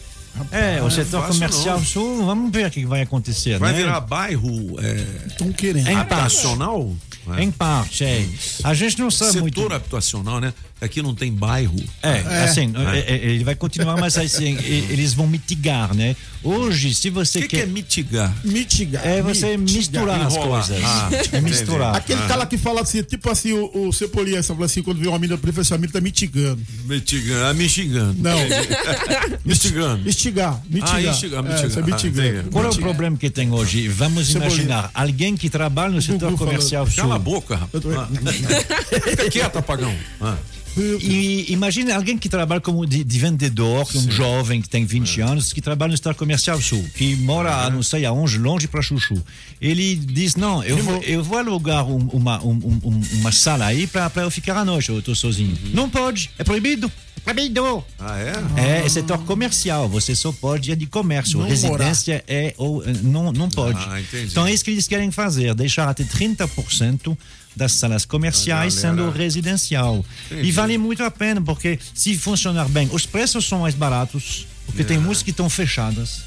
É, o setor fácil comercial não. sul, vamos ver o que vai acontecer, Vai né? virar bairro é, Estão querendo. Em habitacional? É. Em parte, é. A gente não sabe Setor muito. habitacional, né? Aqui não tem bairro. É, assim, É. é, é, ele vai continuar, mas assim, eles vão mitigar, né? Hoje, se você O que, quer. que é mitigar? Mitigar. É você mitigar. misturar as Enrolar. coisas. Ah, é entendi. misturar. Aquele Ah. cara que fala assim, tipo assim, o, o Cepolia, fala assim, quando vê uma mina do prefeito, essa mina tá mitigando. Mitigando. Ah, mitigando. Não. Mistigando. Instigar. Mitigar. Ah, instigar, É, mitigar. é Ah, mitigando. entendi. Qual é o problema que tem hoje? Vamos Cebolinha. imaginar alguém que trabalha no setor Gugu comercial sul. Cala a boca, rapaz. Ah. Fica quieto, apagão. Ah. E imagine alguém que trabalha como de, de vendedor, um jovem que tem 20 É. anos, que trabalha no setor comercial sul, que mora não sei aonde, longe para Chuchu. Ele diz: Não, eu vou, eu vou alugar um- uma, um- um- uma sala aí para eu ficar à noite, eu estou sozinho. Uhum. Não pode, é proibido. Proibido. Ah, é? É, é setor comercial, você só pode ir de comércio. Não Residência é ou eh, não, não pode. Ah, entendi. então é isso que eles querem fazer, deixar até 30% das salas comerciais A galera- sendo residencial. Entendi. E vale muito a pena, porque se funcionar bem, os preços são mais baratos, porque É. tem músicas que estão fechadas.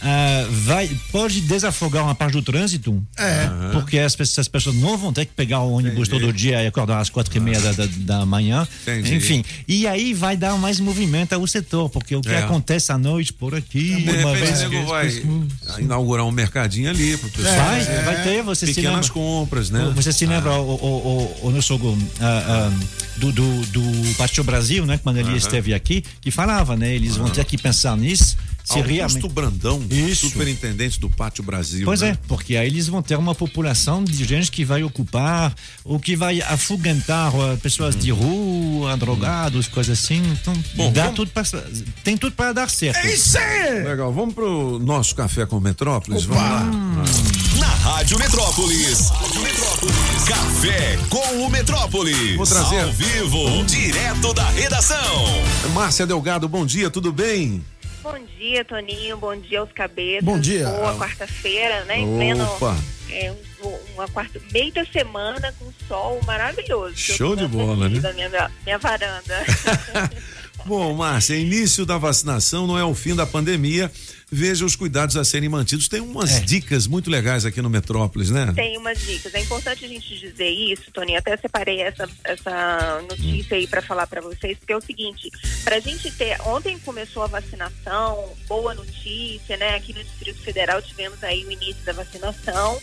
Ah, vai, pode desafogar uma parte do trânsito, É. porque as, pessoas- as pessoas não vão ter que pegar o ônibus Entendi. todo dia e acordar às quatro e meia da, da, da manhã. Entendi. Enfim, e aí vai dar mais movimento ao setor, porque o que É. acontece à noite por aqui, De uma vez o nego que- vai inaugurar um mercadinho ali pro pessoal. Vai, vai ter, você se Pequenas lembra. compras, né? Você se lembra o, o, o, o nosso ah, ah, do, do, do Pátio Brasil, né? Quando ele esteve aqui, que falava, né? Eles vão ter que pensar nisso. Se Augusto realmente... Brandão, Isso. superintendente do Pátio Brasil. Pois né? é, porque aí eles vão ter uma população de gente que vai ocupar, ou que vai afugentar uh, pessoas de rua, drogados, coisas assim. Então, Bom, dá vamos- tudo pra, tem tudo para dar certo. É isso aí! Legal, vamos pro nosso café com Metrópolis? Opa! Vamos lá. Na Rádio Metrópolis. Rádio Metrópolis. Café com o Metrópolis. Vou trazer- Ao vivo, direto da redação. Márcia Delgado, bom dia, tudo bem? Bom dia, Toninho. Bom dia aos cabeças. Bom dia. Boa quarta-feira, né? Em pleno. Opa. É, um- uma quarta, meio da semana com sol maravilhoso. Show de bola, né? Da minha, minha varanda. Bom, Márcia, início da vacinação não é o fim da pandemia. Veja os cuidados a serem mantidos. Tem umas É. dicas muito legais aqui no Metrópolis, né? Tem umas dicas. É importante a gente dizer isso, Toninho. Até separei essa, essa notícia aí para falar para vocês, porque é o seguinte: para a gente ter. Ontem começou a vacinação, boa notícia, né? Aqui no Distrito Federal tivemos aí o início da vacinação.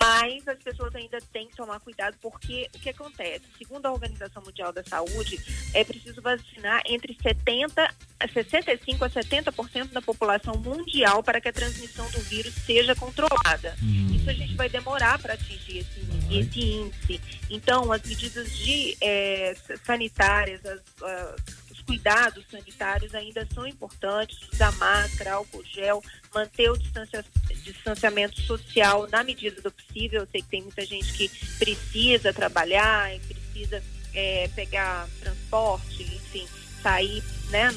Mas as pessoas ainda têm que tomar cuidado porque o que acontece? Segundo a Organização Mundial da Saúde, é preciso vacinar entre 70 a 65 a 70% da população mundial para que a transmissão do vírus seja controlada. Isso a gente vai demorar para atingir esse, esse índice. Então, as medidas de eh, sanitárias, as, os cuidados sanitários ainda são importantes, usar máscara, álcool gel, manter o distancia- distanciamento social na medida do possível. Eu sei que tem muita gente que precisa trabalhar precisa eh, pegar transporte, enfim, sair né,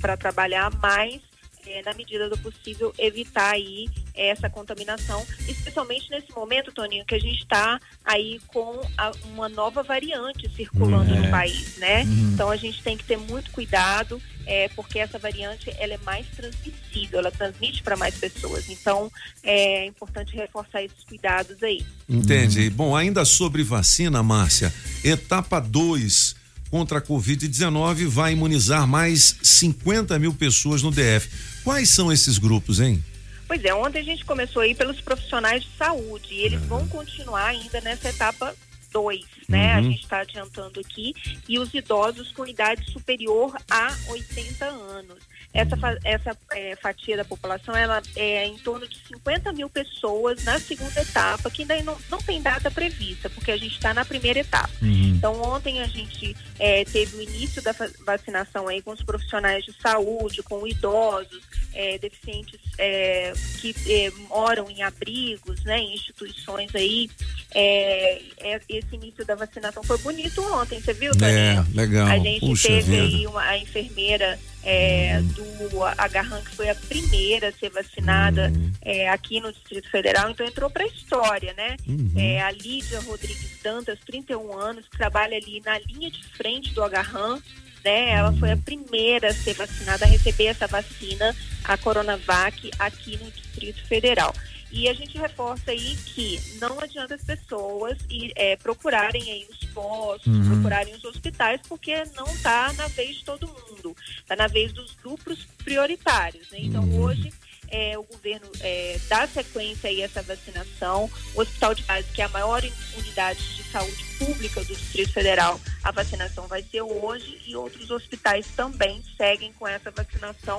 para trabalhar, mas eh, na medida do possível evitar aí essa contaminação, especialmente nesse momento, Toninho, que a gente está aí com a- uma nova variante circulando Hum, é. no país, né? Uhum. Então a gente tem que ter muito cuidado, é, porque essa variante ela é mais transmissível, ela transmite para mais pessoas. Então é importante reforçar esses cuidados aí. Entendi. Bom, ainda sobre vacina, Márcia, etapa 2 contra a Covid-19 vai imunizar mais 50 mil pessoas no DF. Quais são esses grupos, hein? Pois é, ontem a gente começou aí pelos profissionais de saúde e eles vão continuar ainda nessa etapa 2, né? A Uhum. gente está adiantando aqui. E os idosos com idade superior a 80 anos. Essa, essa eh, fatia da população ela é em torno de 50 mil pessoas na segunda etapa, que ainda não, não tem data prevista, porque a gente está na primeira etapa. Então, ontem a gente eh, teve o início da vacinação aí com os profissionais de saúde, com idosos, eh, deficientes eh, que eh, moram em abrigos, né, em instituições aí é, é, esse início da vacinação foi bonito ontem, você viu? É, legal. A gente Puxa teve vida. aí uma, a enfermeira é, do Agarran, que foi a primeira a ser vacinada Uhum. é, aqui no Distrito Federal, então entrou para a história, né? Uhum. É, a Lídia Rodrigues Dantas, 31 anos, que trabalha ali na linha de frente do Agarran, né? Ela foi a primeira a ser vacinada, a receber essa vacina, a Coronavac, aqui no Distrito Federal. E a gente reforça aí que não adianta as pessoas ir, é, procurarem aí os postos, Uhum. procurarem os hospitais, porque não está na vez de todo mundo, está na vez dos grupos prioritários. Né? Então hoje é, o governo é, dá sequência aí a essa vacinação. O Hospital de Base, que é a maior unidade de saúde pública do Distrito Federal, a vacinação vai ser hoje e outros hospitais também seguem com essa vacinação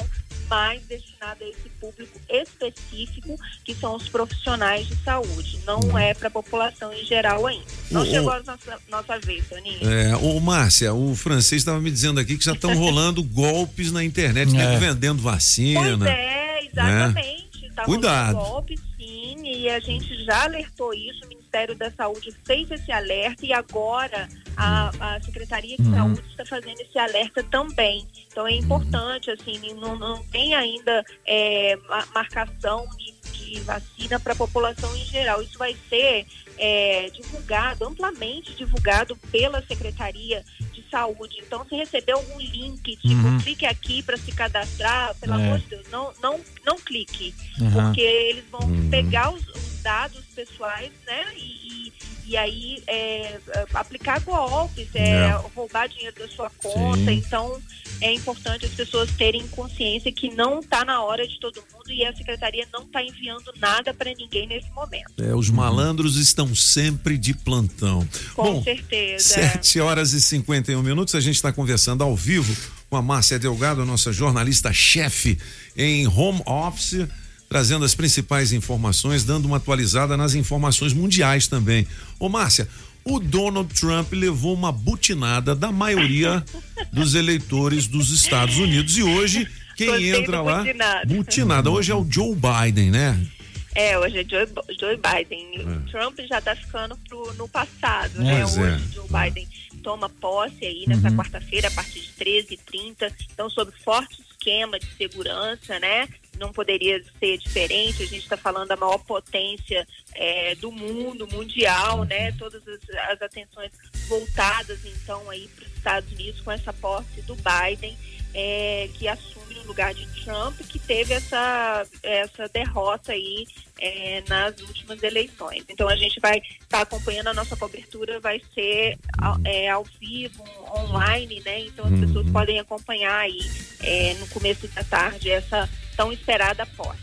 mais destinada a esse público específico, que são os profissionais de saúde. Não é para a população em geral ainda. Não O- chegou a nossa, nossa vez, Toninho. É, ô Márcia, o francês estava me dizendo aqui que já estão rolando golpes na internet, nego É. vendendo vacina. Pois é, exatamente. Tá Cuidado. rolando golpe, sim, e a gente já alertou isso. O Ministério da Saúde fez esse alerta e agora a, a Secretaria de Uhum. Saúde está fazendo esse alerta também. Então é importante, assim, não, não tem ainda é, ma- marcação de, de vacina para a população em geral. Isso vai ser é, divulgado, amplamente divulgado pela Secretaria de Saúde. Então, se receber algum link, tipo, Uhum. clique aqui para se cadastrar, pelo É. amor de Deus, não, não, não clique. Uhum. Porque eles vão Uhum. pegar os, os dados pessoais, né? E, e- aí é, é, aplicar golpes, é, É. roubar dinheiro da sua conta. Sim. Então, é importante as pessoas terem consciência que não está na hora de todo mundo e a secretaria não está enviando nada para ninguém nesse momento. É, os malandros estão sempre de plantão. Com Bom, certeza. 7 horas e 51 minutos, a gente está conversando ao vivo com a Márcia Delgado, nossa jornalista-chefe em home office, trazendo as principais informações, dando uma atualizada nas informações mundiais também. Ô Márcia, o Donald Trump levou uma butinada da maioria dos eleitores dos Estados Unidos e hoje quem Gostei entra lá butinado. butinada. Hoje é o Joe Biden, né? É, hoje é Joe, Joe Biden. É. O Trump já está ficando pro, no passado, Pois né? é. Hoje Joe Biden toma posse aí nessa Uhum. quarta-feira, a partir de 13h30. Então, sob forte esquema de segurança, né? Não poderia ser diferente. A gente está falando da maior potência é, do mundo, mundial, né? Todas as, as atenções voltadas, então, aí para os Estados Unidos com essa posse do Biden, é, que assume no lugar de Trump, que teve essa, essa derrota aí é, nas últimas eleições. Então a gente vai estar acompanhando a nossa cobertura, vai ser ao, é, ao vivo, online, né? Então as Uhum. pessoas podem acompanhar aí é, no começo da tarde essa tão esperada posse.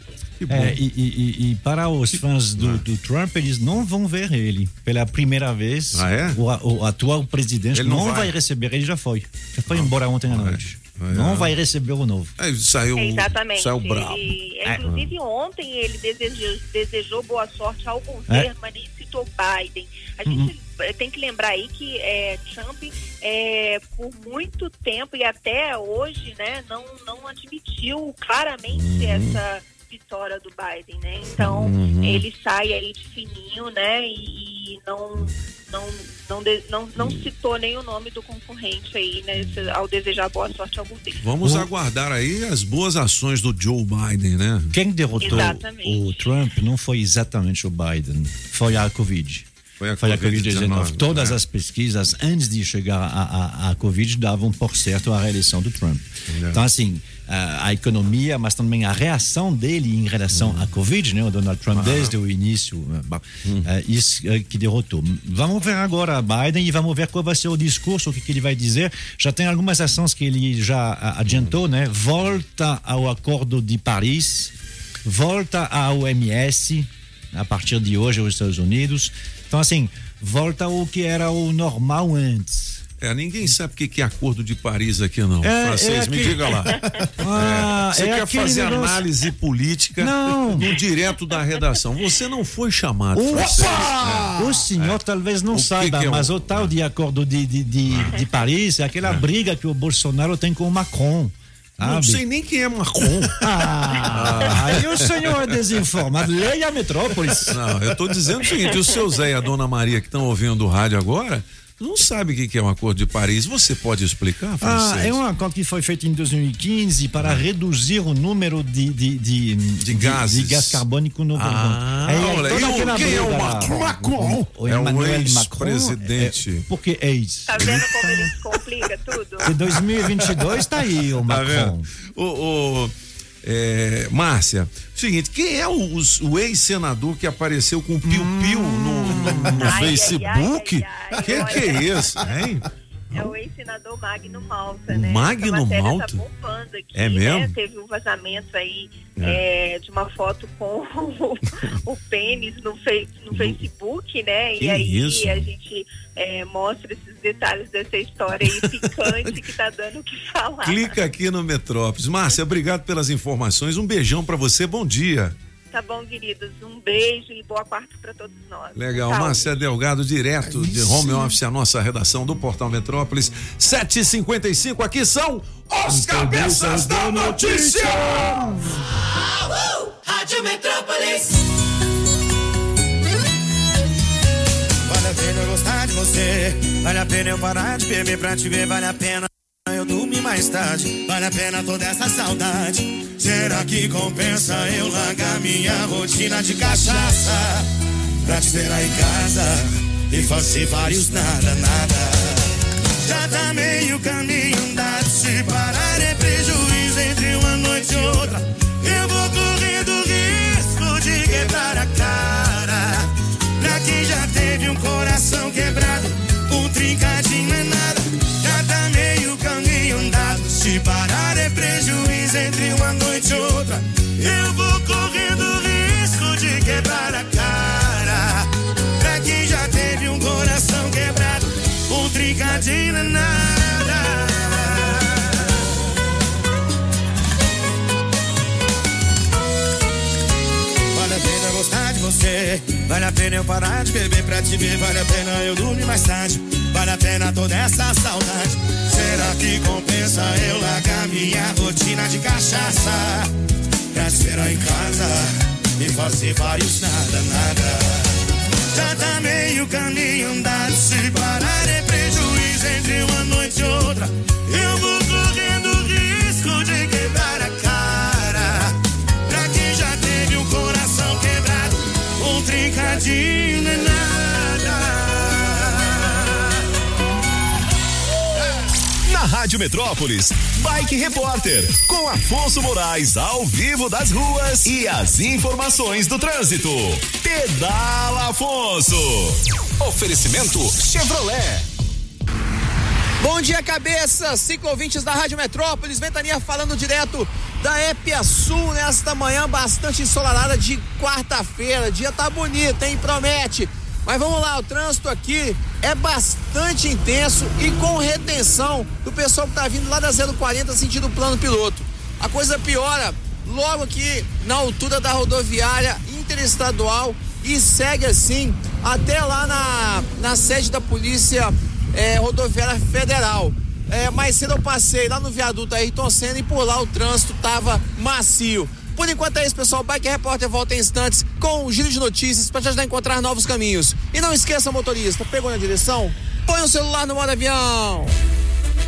É, e, e- e- e para os fãs do, do Trump, eles não vão ver ele pela primeira vez. Ah, é? o, o atual presidente Ele não, não vai. vai. receber, ele já foi. Já foi embora ontem à noite. Não vai receber o novo. Aí saiu, É, Exatamente. saiu bravo. Ele- É. Inclusive, ontem ele desejou, desejou boa sorte ao É. governo, mas nem citou Biden. A Uhum. gente eh, tem que lembrar aí que é, Trump, é, por muito tempo e até hoje, né, não, não admitiu claramente Uhum. essa vitória do Biden, né? Então, Uhum. ele sai aí de fininho, né, e, e não... Não, não, de- não, não citou nem o nome do concorrente aí, né, ao desejar boa sorte ao governo. Vamos aguardar aí as boas ações do Joe Biden, né? Quem derrotou Exatamente. o Trump não foi exatamente o Biden, foi a Covid. Foi a Foi a Covid-19, Covid-19. Todas né? as pesquisas antes de chegar a, a, a Covid davam por certo a reeleição do Trump. É. Então, assim, a, a economia, mas também a reação dele em relação Uhum. à Covid, né? O Donald Trump, Aham. desde o início, eh, bom, Uhum. eh, isso eh, que derrotou. Vamos ver agora Biden e vamos ver qual vai ser o discurso, o que, que ele vai dizer. Já tem algumas ações que ele já adiantou, né? Volta ao Acordo de Paris, volta à OMS, a partir de hoje, os Estados Unidos. Então, assim, volta ao que era o normal antes. É, ninguém sabe o que que é acordo de Paris aqui, não. É, Francês, é me diga lá. Ah, É, você é quer fazer negócio- análise política Não. no direto da redação. Você não foi chamado, Opa! É. O senhor talvez não O que saiba, que é o- mas o tal de acordo de, de, de, de Paris é aquela briga que o Bolsonaro tem com o Macron. Não sei nem quem é Macron. Ah, aí o senhor é desinformado. Leia a Metrópolis. Não, eu tô dizendo o seguinte: o seu Zé e a dona Maria que estão ouvindo o rádio agora não sabem o que que é um acordo de Paris. Você pode explicar, Ah, francês? é um acordo que foi feito em 2015 para reduzir o número de, de, de, de, gases. de gás carbônico no Ah, Aí, olha, toda e o- quem é o Macron? Macron. O É o Emmanuel ex-presidente. Macron, é, porque é isso. Tá vendo como ele complica tudo? De 2022 tá aí o Tá Macron. vendo? O, o, é, Márcia, seguinte, quem é o, o ex-senador que apareceu com piu-piu no, no- no Ai, ai, Facebook? ai, que que é isso, hein? É o ex-senador Magno Malta, né? Magno matéria Malta? Tá bombando aqui, É mesmo? Né? Teve um vazamento aí é, de uma foto com o, o pênis no, fei- no Facebook, né? Que e aí isso? a gente é, mostra esses detalhes dessa história aí picante que tá dando o que falar. Clica aqui no Metrópolis. Márcia, obrigado pelas informações. Um beijão pra você. Bom dia. Tá bom, queridos? Um beijo e boa quarta pra todos nós. Legal, Saúde. Márcia Delgado, direto de home office, a nossa redação do Portal Metrópolis. 7h55, aqui são os cabeças da notícia! Rádio Metrópolis. Vale a pena eu gostar de você. Vale a pena eu parar de beber pra te ver. Vale a pena eu dormir mais tarde. Vale a pena toda essa saudade. Será que compensa eu largar minha rotina de cachaça? Pra te esperar em casa e fazer vários nada, nada. Já tá meio caminho andado. Se parar eu parar de beber pra te ver. Vale a pena eu dormir mais tarde. Vale a pena toda essa saudade. Será que compensa eu largar minha rotina de cachaça? Pra esperar em casa e fazer vários nada, nada. Já tá meio caminho andado. Se parar é prejuízo entre uma noite e outra. Rádio Metrópolis, Bike Repórter, com Afonso Moraes ao vivo das ruas e as informações do trânsito. Pedala Afonso. Oferecimento Chevrolet. Bom dia, cabeça! Cinco ouvintes da Rádio Metrópolis, Ventania falando direto da Épia Sul nesta manhã bastante ensolarada de quarta-feira. Dia tá bonito, hein? Promete. Mas vamos lá, o trânsito aqui é bastante intenso e com retenção do pessoal que tá vindo lá da 040 sentido plano piloto. A coisa piora logo aqui na altura da rodoviária interestadual e segue assim até lá na, na sede da polícia é, rodoviária federal. É, mais cedo eu passei lá no viaduto Ayrton Senna e por lá o trânsito tava macio. Por enquanto é isso, pessoal. Bike Repórter volta em instantes com um giro de notícias para te ajudar a encontrar novos caminhos. E não esqueça, motorista, pegou na direção? Põe o celular no modo avião.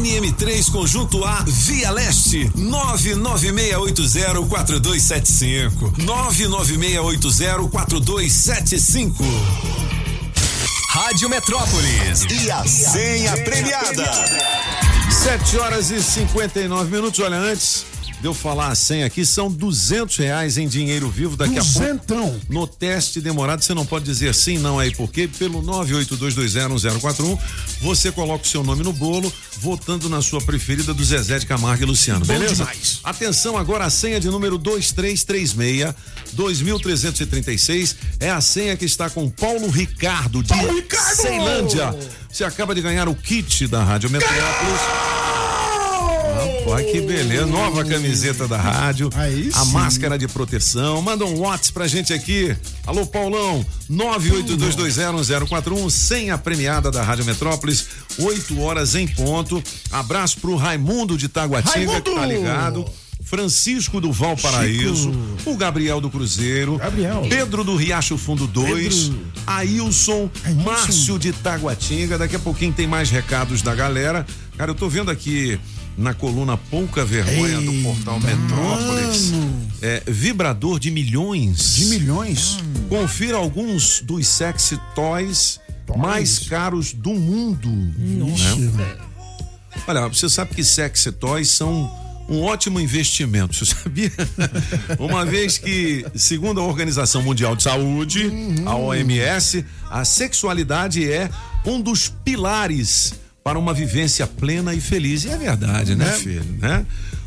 NM3 Conjunto A Via Leste 996804275 996804275 Rádio Metrópolis e a senha premiada. 7 horas e 59 minutos. Olha, antes de eu falar a senha aqui, são duzentos reais em dinheiro vivo daqui Duzentão. a pouco. No teste demorado, você não pode dizer sim, não aí, porque pelo 982201041 você coloca o seu nome no bolo, votando na sua preferida do Zezé de Camargo e Luciano, Bom beleza? demais. Atenção agora, a senha de número 2336 2336 é a senha que está com Paulo Ricardo de Ceilândia. Você acaba de ganhar o kit da Rádio Metrópolis. Rapaz, que beleza. Nova camiseta da rádio. a sim. máscara de proteção. Manda um WhatsApp pra gente aqui. Alô, Paulão. 982201041. Senha premiada da Rádio Metrópolis. 8 horas em ponto. Abraço pro Raimundo de Taguatinga, que tá Raimundo! ligado. Francisco do Valparaíso, o Gabriel do Cruzeiro, Pedro do Riacho Fundo 2, Ailson, Márcio de Taguatinga. Daqui a pouquinho tem mais recados da galera. Cara, eu tô vendo aqui na coluna Pouca Vergonha do portal Metrópolis. É, vibrador de milhões. De milhões? Confira alguns dos sexy toys, mais caros do mundo. né? Olha, você sabe que sexy toys são um ótimo investimento, você sabia? Uma vez que, segundo a Organização Mundial de Saúde, a OMS, a sexualidade é um dos pilares para uma vivência plena e feliz. E é verdade, né, Né? filho? Né?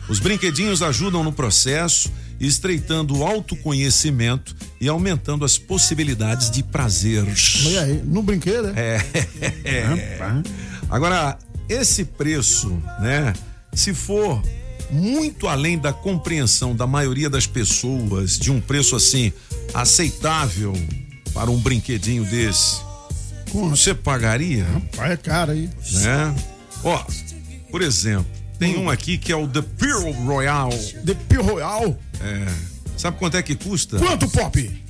Os brinquedinhos ajudam no processo, estreitando o autoconhecimento e aumentando as possibilidades de prazer. Olha aí, no brinquedo, É. é. Agora, esse preço, né? Se for muito além da compreensão da maioria das pessoas de um preço assim aceitável para um brinquedinho desse, você pagaria? Rapaz, é caro aí. Né? Ó, por exemplo, tem um aqui que é o The Pearl Royal. The Pearl Royal? É. Sabe quanto é que custa? Quanto, Pop?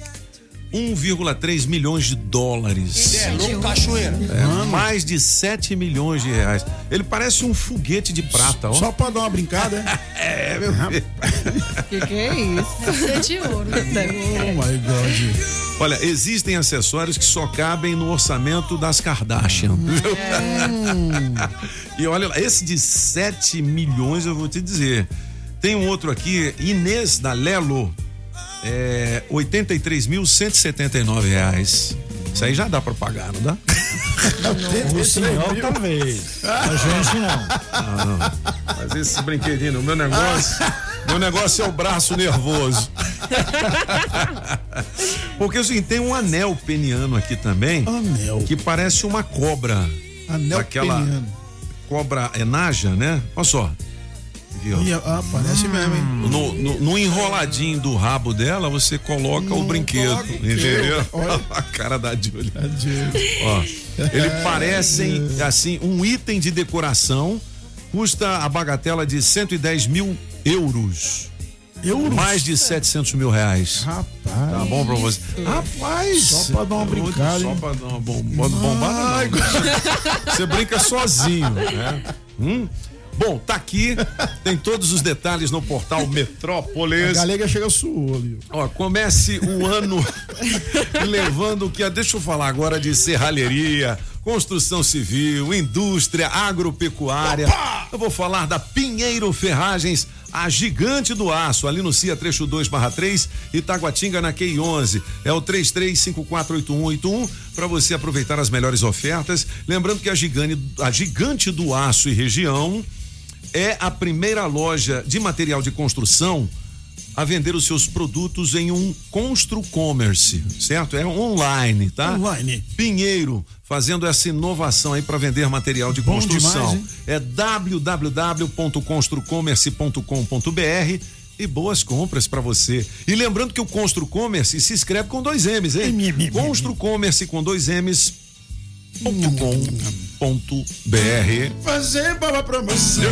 1,3 milhões de dólares. É louco, cachoeira. É, mais de 7 milhões de reais. Ele parece um foguete de prata, ó. Só pra dar uma brincada, é? É, meu filho. Que que é isso? É de ouro. Oh my God. Olha, existem acessórios que só cabem no orçamento das Kardashian. viu? e olha, lá, esse de 7 milhões eu vou te dizer. Tem um outro aqui, Inês da Lelo, é, 83.179 reais. Isso aí já dá pra pagar, não dá? O senhor talvez. A gente não. Ah, não. Mas esse brinquedinho, o meu negócio. Meu negócio é o braço nervoso. Porque assim, tem um anel peniano aqui também. Anel. Que parece uma cobra. Anel Aquela peniano. cobra enaja, né? Olha só. Ó. Ih, Ah, parece mesmo, hein? No, no- no enroladinho do rabo dela, você coloca o brinquedo. Entendeu? A cara da Júlia. Ó, ele parecem, assim, um item de decoração. Custa a bagatela de 110 mil euros. Euros? Mais de 700 mil reais. Rapaz. Tá bom pra você? Rapaz! Só pra dar uma brincada, Só hein? pra dar uma bom, bombada. Você brinca sozinho, né? Hum? Bom, tá aqui, tem todos os detalhes no portal A Metrópolis. galega chega suou ali. Ó, comece o ano levando o que. Deixa eu falar agora de serralheria, construção civil, indústria, agropecuária. Eu vou falar da Pinheiro Ferragens, a gigante do aço, ali no CIA trecho 2 barra 3, Itaguatinga na QI 11. É o 33548181 para você aproveitar as melhores ofertas. Lembrando que a gigante, a gigante do aço e região é a primeira loja de material de construção a vender os seus produtos em um Constru Commerce, certo? É online, tá? Online. Pinheiro fazendo essa inovação aí para vender material de Bom construção. demais, é www.construcommerce.com.br e boas compras para você. E lembrando que o Constru Commerce se escreve com dois M's, hein? Constru Commerce com dois M's. Ponto com ponto BR. Fazer boa promoção.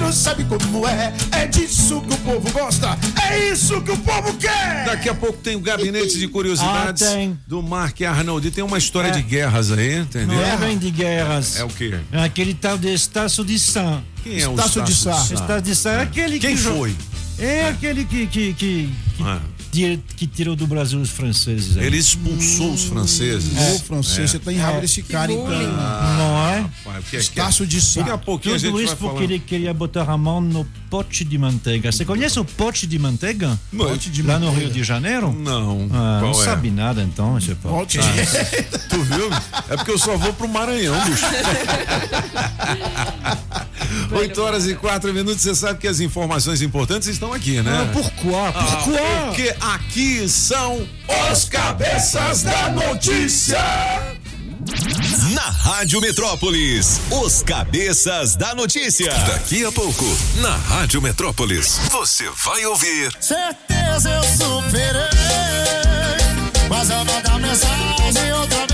não sabe como é. É disso que o povo gosta. É isso que o povo quer. Daqui a pouco tem o gabinete de curiosidades Ah, tem. do Mark Arnoldi. Tem uma história É. de guerras aí, entendeu? Não é bem de guerras. É o quê? É aquele tal de Estácio de Sá. Quem é o Estácio de Sá? Estácio de Sá é aquele Quem que. jo- foi? É aquele que. que, que, que, Ah. Tira- que tirou do Brasil os franceses. aí. Ele expulsou os franceses. Ô, francês, você tá em rabo desse cara, então. Não é? Rapaz, o que é que é? Estácio de Sá. Daqui a pouquinho a Tudo gente isso vai porque falar. ele queria botar a mão no pote de manteiga. Você conhece o pote de manteiga? Não. Pote de Lá no. Rio de Janeiro? Não. Ah, não é? sabe nada então, esse pote. Pote de- Tu viu? É porque eu só vou pro Maranhão, bicho. 8 horas e 4 minutos, você sabe que as informações importantes estão aqui, né? Ah, pourquoi? Ah, Pourquoi? porque aqui são os cabeças da notícia. Na Rádio Metrópolis, os cabeças da notícia. Daqui a pouco, na Rádio Metrópolis, você vai ouvir. Certeza eu superei. Mas eu vou dar mensagem outra vez.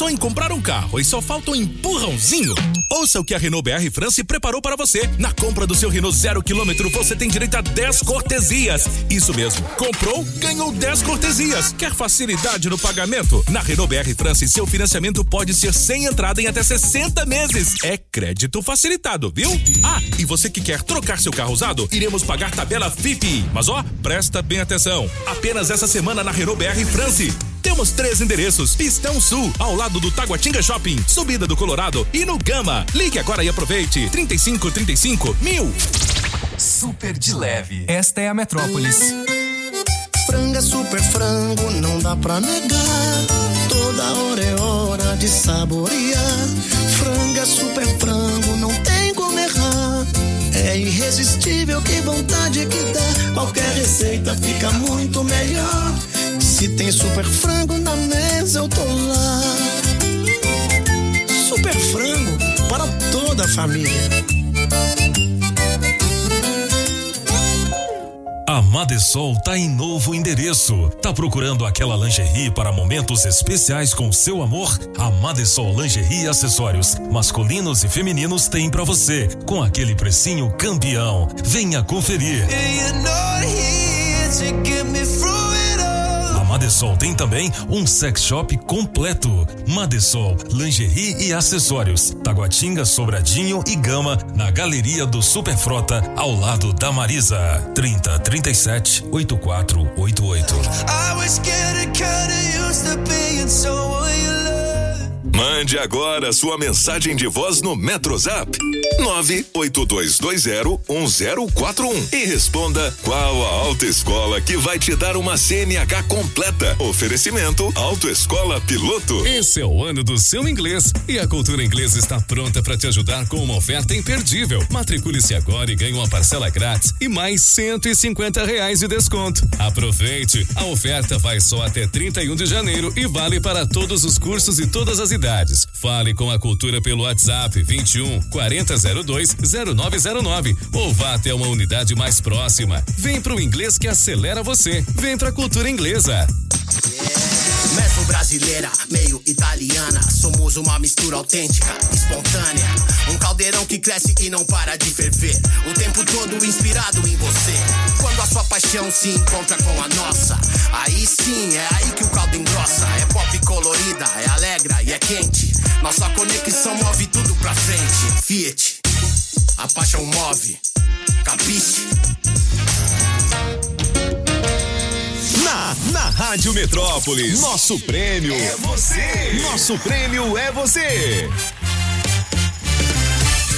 Pensou em comprar um carro e só falta um empurrãozinho? Ouça o que a Renault BR France preparou para você. Na compra do seu Renault zero quilômetro, você tem direito a 10 cortesias. Isso mesmo. Comprou, ganhou 10 cortesias. Quer facilidade no pagamento? Na Renault BR France, seu financiamento pode ser sem entrada em até 60 meses. É crédito facilitado, viu? Ah, e você que quer trocar seu carro usado, iremos pagar tabela FIP. Mas ó, presta bem atenção. Apenas essa semana na Renault BR France. Temos três endereços: Pistão Sul, ao lado do Taguatinga Shopping, Subida do Colorado e no Gama. Ligue agora e aproveite. 35 35 mil. Super de leve. Esta é a Metrópolis. Franga super frango, não dá pra negar. Toda hora é hora de saborear. Franga super frango, não tem como errar. É irresistível, que vontade que dá. Qualquer receita fica muito melhor. Se tem super frango na mesa, eu tô lá. Frango para toda a família. A Madesol tá em novo endereço. Tá procurando aquela lingerie para momentos especiais com seu amor? A Madesol Lingerie e Acessórios, masculinos e femininos tem pra você, com aquele precinho campeão. Venha conferir. A Madesol tem também um sex shop completo. Madesol, lingerie e acessórios. Taguatinga, Sobradinho e Gama, na Galeria do Superfrota, ao lado da Marisa. 30 37 8488. Mande agora sua mensagem de voz no Metrozap 982201041 e responda qual a autoescola que vai te dar uma CNH completa. Oferecimento Autoescola Piloto. Esse é o ano do seu inglês e a Cultura Inglesa está pronta para te ajudar com uma oferta imperdível. Matricule-se agora e ganhe uma parcela grátis e mais 150 reais de desconto. Aproveite! A oferta vai só até 31 de janeiro e vale para todos os cursos e todas as. Fale com a Cultura pelo WhatsApp 21 4002 0909 ou vá até uma unidade mais próxima. Vem pro inglês que acelera você. Vem pra Cultura Inglesa. Metro brasileira, meio italiana. Somos uma mistura autêntica, espontânea. Um caldeirão que cresce e não para de ferver. O tempo todo inspirado em você. Quando a sua paixão se encontra com a nossa, aí sim é aí que o caldo engrossa. É pop colorida, é alegra e é quente. Nossa conexão move tudo pra frente. Fiat, a paixão move. Capiche? Na, na Rádio Metrópolis, nosso prêmio é você. Nosso prêmio é você.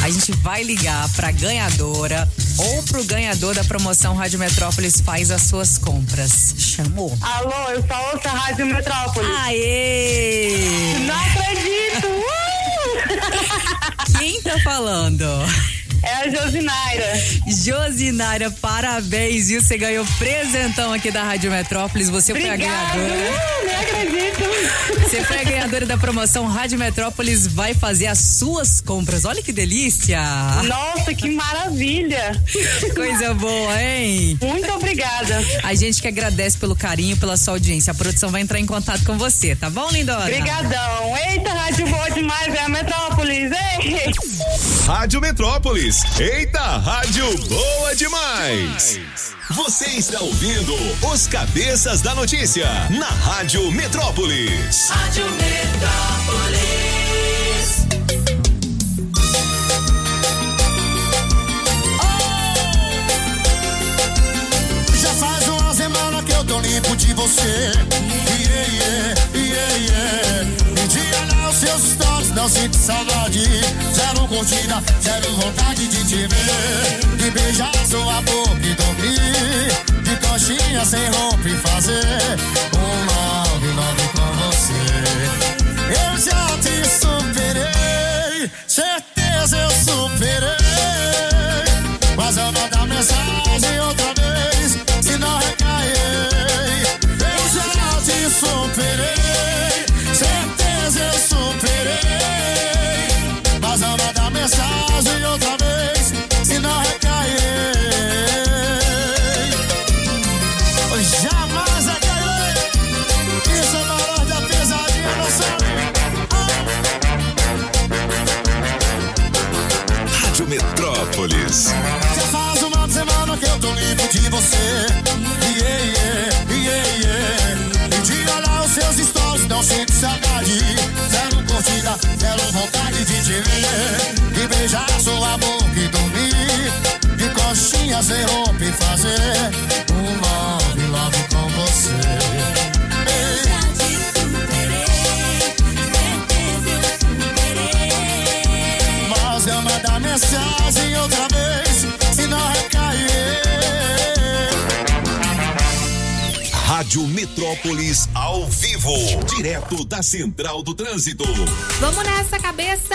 A gente vai ligar pra ganhadora ou pro ganhador da promoção Rádio Metrópolis faz as suas compras. Chamou? Alô, eu só ouço a Rádio Metrópolis. Aê! Não acredito! Uh! Quem tá falando? É a Josinaira. Josinaira, parabéns, viu? Você ganhou presentão aqui da Rádio Metrópolis. Você foi a Obrigada. ganhadora. Uh, nem acredito. Você foi a ganhadora da promoção Rádio Metrópolis vai fazer as suas compras. Olha que delícia! Nossa, que maravilha! Coisa boa, hein? Muito obrigada. A gente que agradece pelo carinho, pela sua audiência. A produção vai entrar em contato com você, tá bom, lindona? Obrigadão. Eita, rádio boa demais, é a Metrópolis. Ei! Rádio Metrópolis. Eita, rádio boa demais. Você está ouvindo os cabeças da notícia na Rádio Metrópolis. Rádio Metrópolis. Já faz uma semana que eu tô limpo de você. Yeah, yeah, yeah, yeah. Diga lá os seus stories, não sinto saudade. Zero curtida, zero vontade de te ver. De beijar sua boca e dormir. De coxinha sem roupa e fazer um love, love com você. Eu já te superei, certeza eu superei. Mas eu mandar mensagem mensagem outra vez, se não recair. Jamais recairei. Isso é valor da pesadinha, não sabe? Rádio Metrópolis. Já faz uma semana que eu tô livre de você. Yeah, yeah, yeah, yeah. E de olhar os seus stories, não sinto saudade. Curtida, zero vontade de te ver. De beijar sua boca e dormir. De coxinha sem roupa e fazer um love, love com você. Rádio Metrópolis ao vivo, direto da Central do Trânsito. Vamos nessa cabeça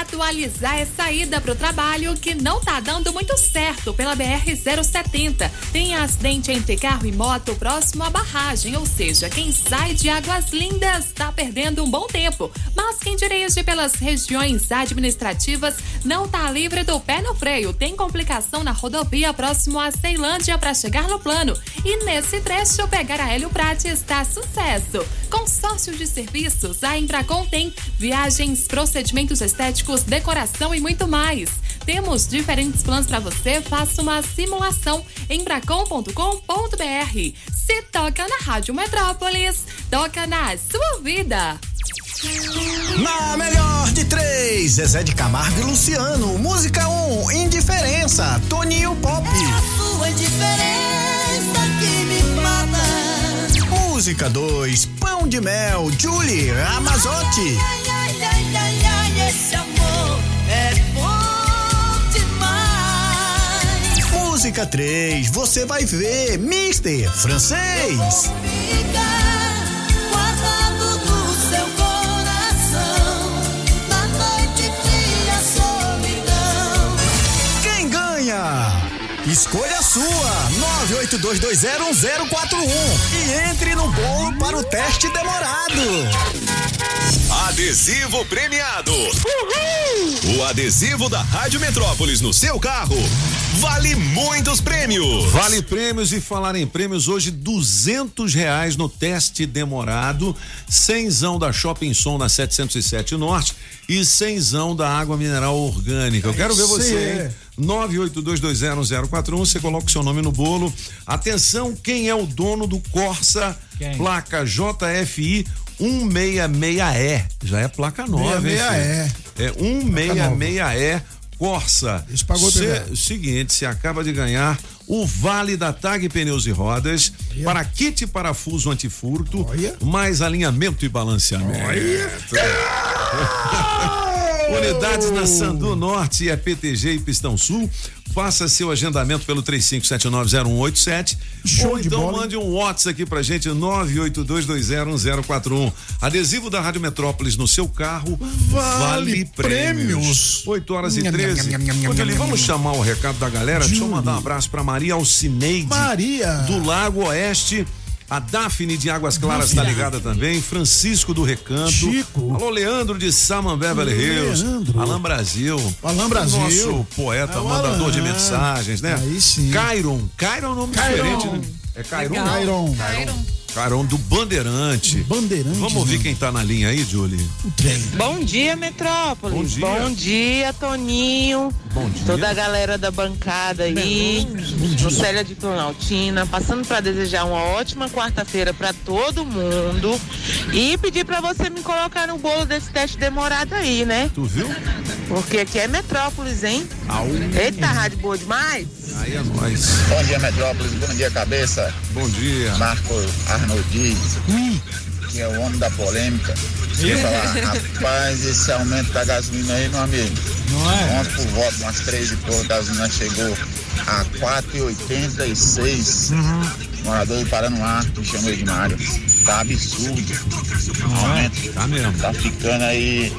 atualizar essa ida pro trabalho que não tá dando muito certo pela BR-070. Tem acidente entre carro e moto próximo à barragem, ou seja, quem sai de Águas Lindas tá perdendo um bom tempo. Mas quem dirige pelas regiões administrativas não tá livre do pé no freio. Tem complicação na rodovia próximo a Ceilândia para chegar no plano. E nesse trecho, pegar a Hélio Prates dá sucesso. Consórcio de serviços, a Embracon tem viagens, procedimentos estéticos, decoração e muito mais. Temos diferentes planos para você. Faça uma simulação em bracon.com.br. Se toca na Rádio Metrópolis, toca na sua vida. Na melhor de três, Zezé de Camargo e Luciano. Música 1, um, Indiferença, Toninho Pop. Sua indiferença Música 2, Pão de Mel, Julie Ramazotti. Ai, ai, ai, ai, esse amor é bom demais. Música 3, Você vai ver, Mister Francês. Escolha a sua, 982201041 e entre no bolo para o teste demorado. Adesivo premiado. O adesivo da Rádio Metrópolis no seu carro vale muitos prêmios. Vale prêmios e falar em prêmios hoje duzentos reais no teste demorado, cenzão da Shopping Som na 707 Norte e cenzão da água mineral orgânica. Eu quero ver você, hein? 982201041, você coloca o seu nome no bolo. Atenção, quem é o dono do Corsa, Quem? placa JFI 166E? Já é placa nova, hein? 66E. filho? É 166E Corsa. Isso pagou TV. Seguinte, você acaba de ganhar o Vale da Tag Pneus e Rodas para kit parafuso antifurto, mais alinhamento e balanceamento. Unidades na Sandu Norte, é PTG e Pistão Sul. Faça seu agendamento pelo 35790187 Show ou de então bola, mande um WhatsApp aqui pra gente 982201041. Adesivo da Rádio Metrópolis no seu carro vale, prêmios. 8 horas e Nham, 13. nham, nham, nham, Ô, Jolie, nham, vamos chamar o recado da galera? Deixa eu mandar um abraço pra Maria Alcineide. Maria. Do Lago Oeste. A Daphne de Águas Claras tá ligada também. Francisco do Recanto. Chico. Alô, Leandro de Beverly Hills. Leandro. Alan Brasil. Alan Brasil. Nosso poeta, É o mandador de mensagens, né? Aí sim. Cairon. Cairon é um nome Cairon. diferente, né? É Cairon. Cairon. Cairon. Cairon do Bandeirante. Bandeirante. Vamos ouvir quem tá na linha aí, Julie? Bom dia, Metrópolis. Bom dia. Bom dia, Toninho. Bom dia. Toda a galera da bancada aí. No Célia de Planaltina. Passando para desejar uma ótima quarta-feira para todo mundo. E pedir para você me colocar no bolo desse teste demorado aí, né? Tu viu? Porque aqui é Metrópolis, hein? Au. Eita, rádio boa demais. Aí é nóis. Bom dia, Metrópolis. Bom dia, cabeça. Bom dia. Marco Arnold Dias, que é o homem da polêmica. Falar, rapaz, esse aumento da gasolina aí, meu amigo. Não é? Ontem por volta, umas três e pouco, a gasolina chegou a 4,86. Morador de Paranoá, me chamou de Mário. Tá absurdo. O aumento Tá mesmo. tá ficando aí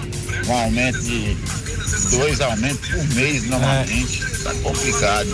um aumento de dois aumentos por mês normalmente. Tá complicado.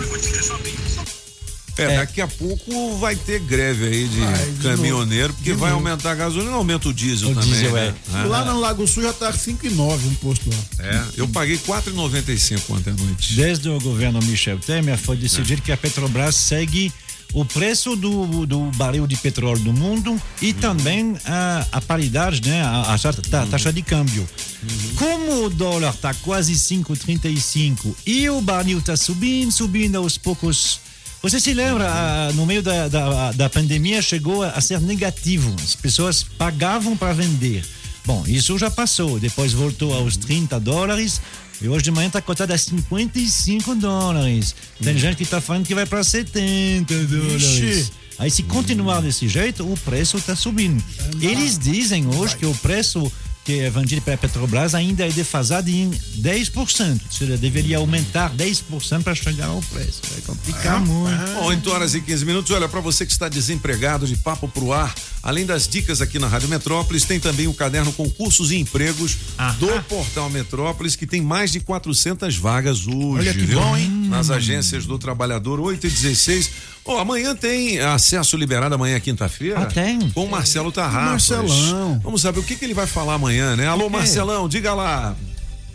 É, daqui a pouco vai ter greve aí de caminhoneiro, porque vai aumentar a gasolina e aumenta o diesel O também. diesel, né? é. Ah. Lá no Lago Sul já tá 5,9 um posto lá. É, eu paguei 4,95 ontem à noite. Desde o governo Michel Temer foi É. decidido que a Petrobras segue o preço do, do barril de petróleo do mundo Uhum. e também a, a paridade, né, a, a ta- ta- taxa de câmbio. Uhum. Como o dólar está quase 5,35 e o barril está subindo, subindo aos poucos. Você se lembra, ah, no meio da, da, da pandemia chegou a ser negativo. As pessoas pagavam para vender. Bom, isso já passou. Depois voltou aos 30 dólares. E hoje de manhã está cotado a 55 dólares. Tem gente que está falando que vai para 70 dólares. Ixi. Aí, se continuar desse jeito, o preço está subindo. Eles dizem hoje que o preço que é vendido pela Petrobras ainda é defasado em 10%. Ou seja, deveria aumentar 10% para chegar ao preço. Vai complicar muito. Bom, 8 horas e 15 minutos. Olha, para você que está desempregado de papo pro ar, além das dicas aqui na Rádio Metrópolis, tem também o caderno Concursos e Empregos do Portal Metrópolis, que tem mais de 400 vagas hoje. Olha que viu? bom, hein? Nas agências do trabalhador, 8 e 16. Oh, amanhã tem acesso liberado, amanhã é quinta-feira. Ah, tem? Com o Marcelo Tarrafas. Marcelão. Vamos saber o que, que ele vai falar amanhã, né? Alô, Marcelão, diga lá.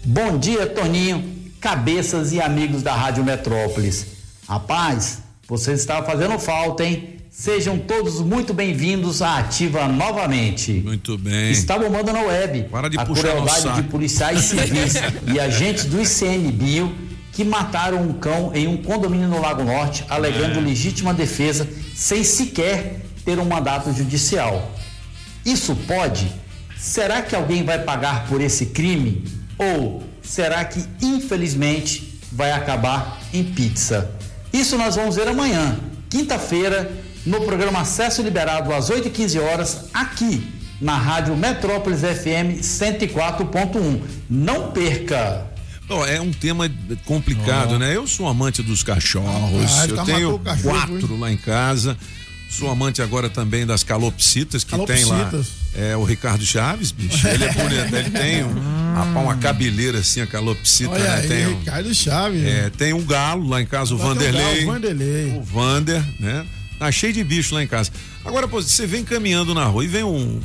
Bom dia, Toninho, cabeças e amigos da Rádio Metrópolis. Rapaz, vocês estavam fazendo falta, hein? Sejam todos muito bem-vindos à Ativa novamente. Muito bem. Está bombando na web Para de a puxar crueldade de policiais civis e agentes do ICMBio que mataram um cão em um condomínio no Lago Norte, alegando É. legítima defesa, sem sequer ter um mandato judicial. Isso pode? Será que alguém vai pagar por esse crime? Ou será que, infelizmente, vai acabar em pizza? Isso nós vamos ver amanhã, quinta-feira, no programa Acesso Liberado, às 8h15 horas, aqui na Rádio Metrópolis FM 104.1. Não perca! Ó, é um tema complicado, né? Eu sou amante dos cachorros. Ah, eu tá tenho cachorro, quatro lá em casa. Sou amante agora também das calopsitas que tem lá. Calopsitas. É o Ricardo Chaves, bicho. Ele é bonito. Ele tem um, rapaz, uma cabeleira assim, a calopsita, Olha né? aí, Tem um, Ricardo Chaves. é, tem um galo lá em casa, o o Vanderlei. galo, Vanderlei. O Vander, né? Tá cheio de bicho lá em casa. Agora, pô, você vem caminhando na rua e vem um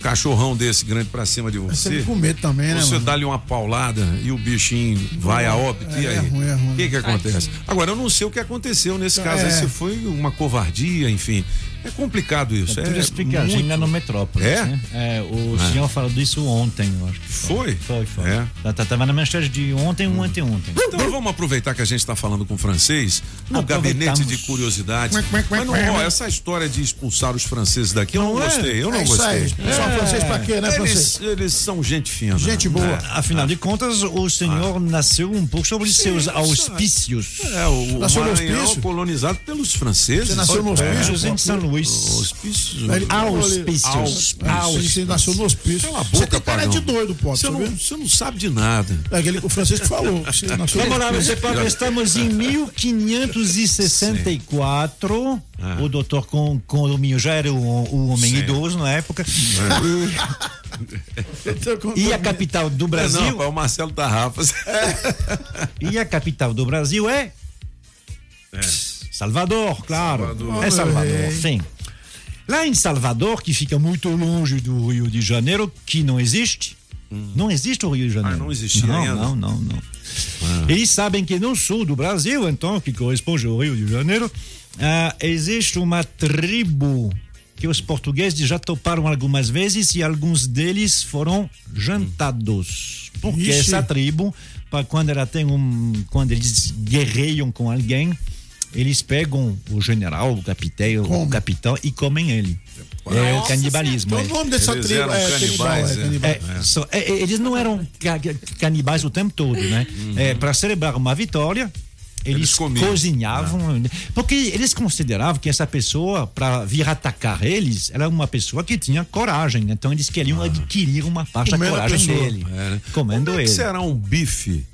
cachorrão desse grande pra cima de Você com medo também, né, Você dá-lhe uma paulada e o bichinho vai a óbito, É, e aí? é ruim, é ruim. O que que acontece? Agora, eu não sei o que aconteceu nesse caso, É. se foi uma covardia, enfim. É complicado isso. É É, tudo explicadinho muito- lá no Metrópolis. É? né? É, o É. senhor falou disso ontem, eu acho que Foi? Foi, foi. É. Tá- tá- Tava na manchete de ontem ou anteontem. Então vamos aproveitar que a gente está falando com o francês no gabinete de curiosidades. Mas não, ó, essa história de expulsar os franceses daqui, eu não, Não é? gostei. Eu não É isso gostei. expulsar francês pra quê, né, eles, francês? eles são gente fina. Gente boa. É. Afinal de contas, o senhor nasceu um pouco sobre Sim, seus auspícios. É, o Nasceu no Maranhão colonizado pelos franceses. Você nasceu no É, hospício, em Luiz. Hospício. Auspícios. Ah, Ele você nasceu no hospício. Cala a Você tem cara de doido, pô. Você não, você não sabe de nada. É aquele que o Francisco falou. Você nasceu Vamos no estamos em 1564. O doutor Com- Condomínio já era o, o homem Sim. idoso na época. E, e a capital do Brasil. Não, é o Marcelo Tarrafas. E a capital do Brasil é? Salvador, claro. Salvador. É Salvador, aí. sim. Lá em Salvador, que fica muito longe do Rio de Janeiro, que não existe. Não existe o Rio de Janeiro. Ah, não existia não, ainda? Não, não, não. Eles sabem que no sul do Brasil, então, que corresponde ao Rio de Janeiro, ah, existe uma tribo que os portugueses já toparam algumas vezes e alguns deles foram jantados. Porque Ixi. essa tribo, para quando ela tem um, quando eles guerreiam com alguém, eles pegam o general, o capitão, o capitão e comem ele. é o canibalismo. Então é. o nome dessa Eles tribo eram é canibais, É, é. É, é, é, eles não eram ca- ca- canibais o tempo todo, né? É, para celebrar uma vitória, eles, Eles comiam. cozinhavam, porque eles consideravam que essa pessoa, para vir atacar eles, era uma pessoa que tinha coragem. Então eles queriam adquirir uma parte da coragem pessoa. dele, É, né? comendo Como é que ele. será um bife,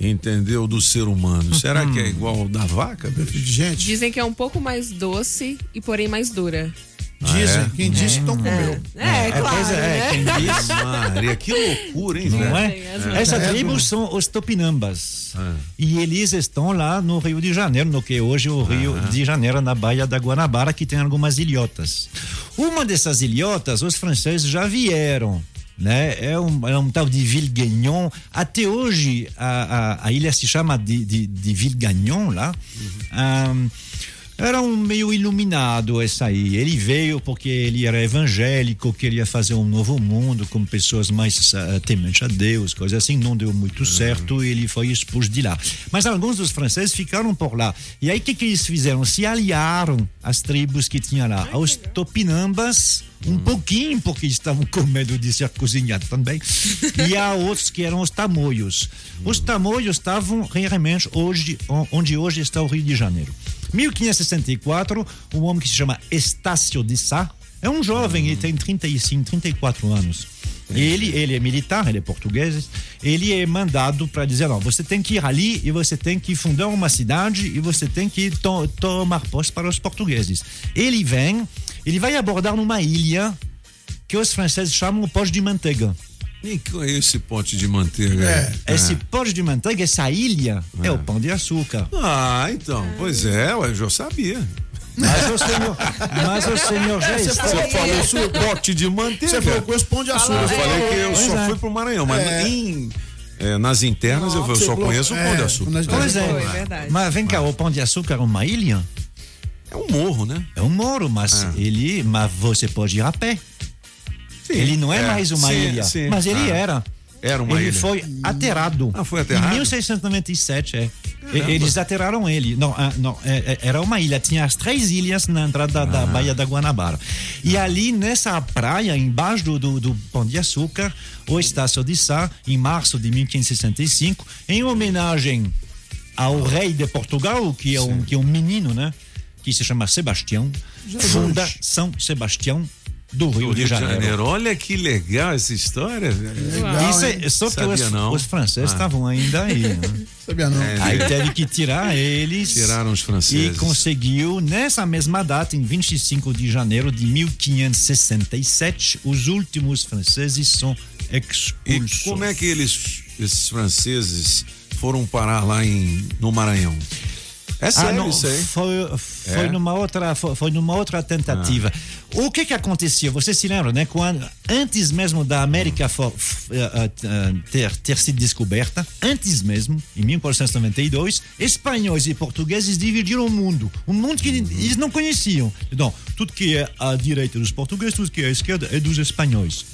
entendeu, do ser humano? Será que é Hum. igual ao da vaca? bicho? Gente, Dizem que é um pouco mais doce e porém mais dura. dizem. é? Quem disse, então comeu. É, É, claro. pois é, né? quem diz, Maria, que loucura, hein, não velho? é? As Essa É, tribo são os Tupinambas. Ah. E eles estão lá no Rio de Janeiro, no que é hoje o Rio de Janeiro, na Baía da Guanabara, que tem algumas ilhotas. Uma dessas ilhotas, os franceses já vieram. Né? É, um, é um tal de Ville Gagnon. Até hoje, a, a, a ilha se chama de, de, era um meio iluminado essa aí. Ele veio porque ele era evangélico, queria fazer um novo mundo com pessoas mais uh, tementes a Deus, coisa assim. Não deu muito certo e ele foi expulso de lá. Mas alguns dos franceses ficaram por lá. E aí o que, que eles fizeram? Se aliaram às tribos que tinha lá, aos topinambas, um pouquinho, porque estavam com medo de ser cozinhados também, e a outros que eram os tamoios. Os tamoios estavam realmente hoje, onde hoje está o Rio de Janeiro. 1564, um homem que se chama Estácio de Sá, é um jovem, ele tem 35, 34 anos. Ele, ele é militar, ele é português. Ele é mandado para dizer: não, você tem que ir ali e você tem que fundar uma cidade e você tem que to tomar posse para os portugueses. Ele vem, ele vai abordar numa ilha que os franceses chamam o Poste de Manteiga. E que é esse pote de manteiga? É. Esse Poste de Manteiga, essa ilha, é o pão de açúcar. Ah, então, pois é, eu já sabia. Mas o senhor, mas o senhor já Você está. falou Você falou sobre pote de manteiga. Você falou com esse pão de açúcar. Eu falei que eu Pois só é. fui pro Maranhão, mas É. em, é, nas internas eu, eu só falou- conheço o pão de é, açúcar. nas- Pois é. Verdade. Mas vem cá, o Pão de Açúcar é uma ilha? É um morro, né? É um moro, mas Ah. ele, mas você pode ir a pé. Sim, ele não é, é, mais uma sim, ilha, sim. mas ele Ah. era. Era uma ele ilha. foi aterrado. Ah, foi aterrado? Em 1697, é. Caramba. Eles ateraram ele. Não, ah, não é- é- era uma ilha. Tinha as três ilhas na entrada Ah. da Baía da Guanabara. E ali, nessa praia, embaixo do, do, do Pão de Açúcar, o Estácio de Sá, em março de 1565, em homenagem ao rei de Portugal, que é um, que é um menino, né? Que se chama Sebastião, funda São Sebastião do Rio, Rio de Janeiro. Olha que legal essa história. Legal, Isso é, só que os, não. os franceses Ah. estavam ainda aí. né? Sabia não. É. Aí teve que tirar eles. Tiraram os E franceses. conseguiu, nessa mesma data, em 25 de janeiro de 1567, os últimos franceses são E expulsos. como é que eles, esses franceses, foram parar lá em, no Maranhão? É sério Ah, não, isso aí? Foi, foi, É? numa outra, foi, foi numa outra tentativa. O que que acontecia? Você se lembra, né? Quando, antes mesmo da América fo- f- eh, eh, ter, ter sido descoberta, antes mesmo, em 1492, espanhóis e portugueses dividiram o mundo. Um mundo que eles não conheciam. Então, tudo que é à direita dos portugueses, tudo que é à esquerda é dos espanhóis.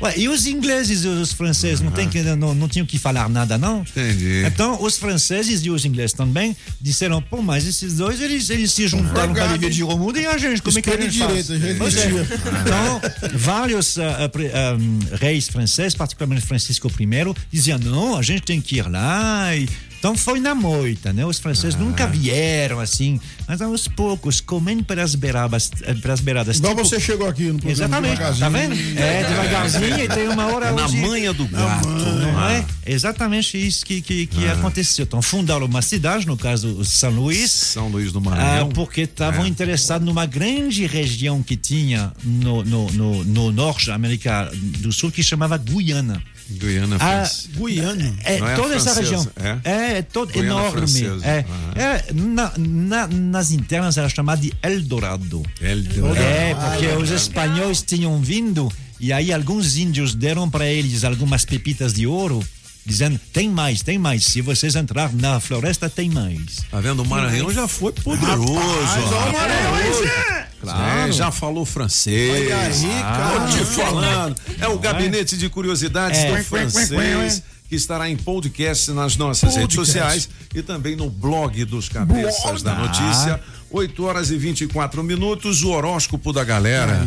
Ué, e os ingleses e os franceses não, tem que, não, não tinham que falar nada, não? Entendi. Então, os franceses e os ingleses também disseram, pô, mas esses dois, eles, eles se juntaram para dividir o mundo e a gente, como é que a gente direita, já Pois é. Então, vários ah, ah, pre- ah, reis franceses, particularmente Francisco I, diziam, não, a gente tem que ir lá e Então foi na moita, né? Os franceses Ah. nunca vieram assim, mas aos poucos, comendo pelas beiradas. eh, Pelas beiradas Igual tipo- você chegou aqui no programa Exatamente, tá vendo? É, devagarzinho e tem uma hora É na onde- manha do gato. Não Ah. é? Exatamente isso que, que, que aconteceu. Então, fundaram uma cidade, no caso, São Luís. São Luís do ah, Maranhão. porque estavam É. interessados numa grande região que tinha no, no, no, no norte da América do Sul, que chamava Guiana. Guiana Ah, francesa. Guiana. É, é a toda essa região. é? É, todo Guiana enorme. francesa. É, Aham. é, na, na- nas internas era chamada de Eldorado. Eldorado. É, porque Ah, os é. espanhóis tinham vindo e aí alguns índios deram para eles algumas pepitas de ouro, dizendo: tem mais, tem mais. Se vocês entrar na floresta, tem mais. Tá vendo? O Maranhão já foi poderoso. Rapaz, ó, o Maranhão Poderoso. Claro. É, já falou francês. Olha aí, cara. Tô te falando. É o gabinete de curiosidades É. do francês. Que estará em podcast nas nossas redes Podcast. sociais e também no blog dos cabeças Blog. da notícia. 8 horas e 24 minutos, o horóscopo da galera.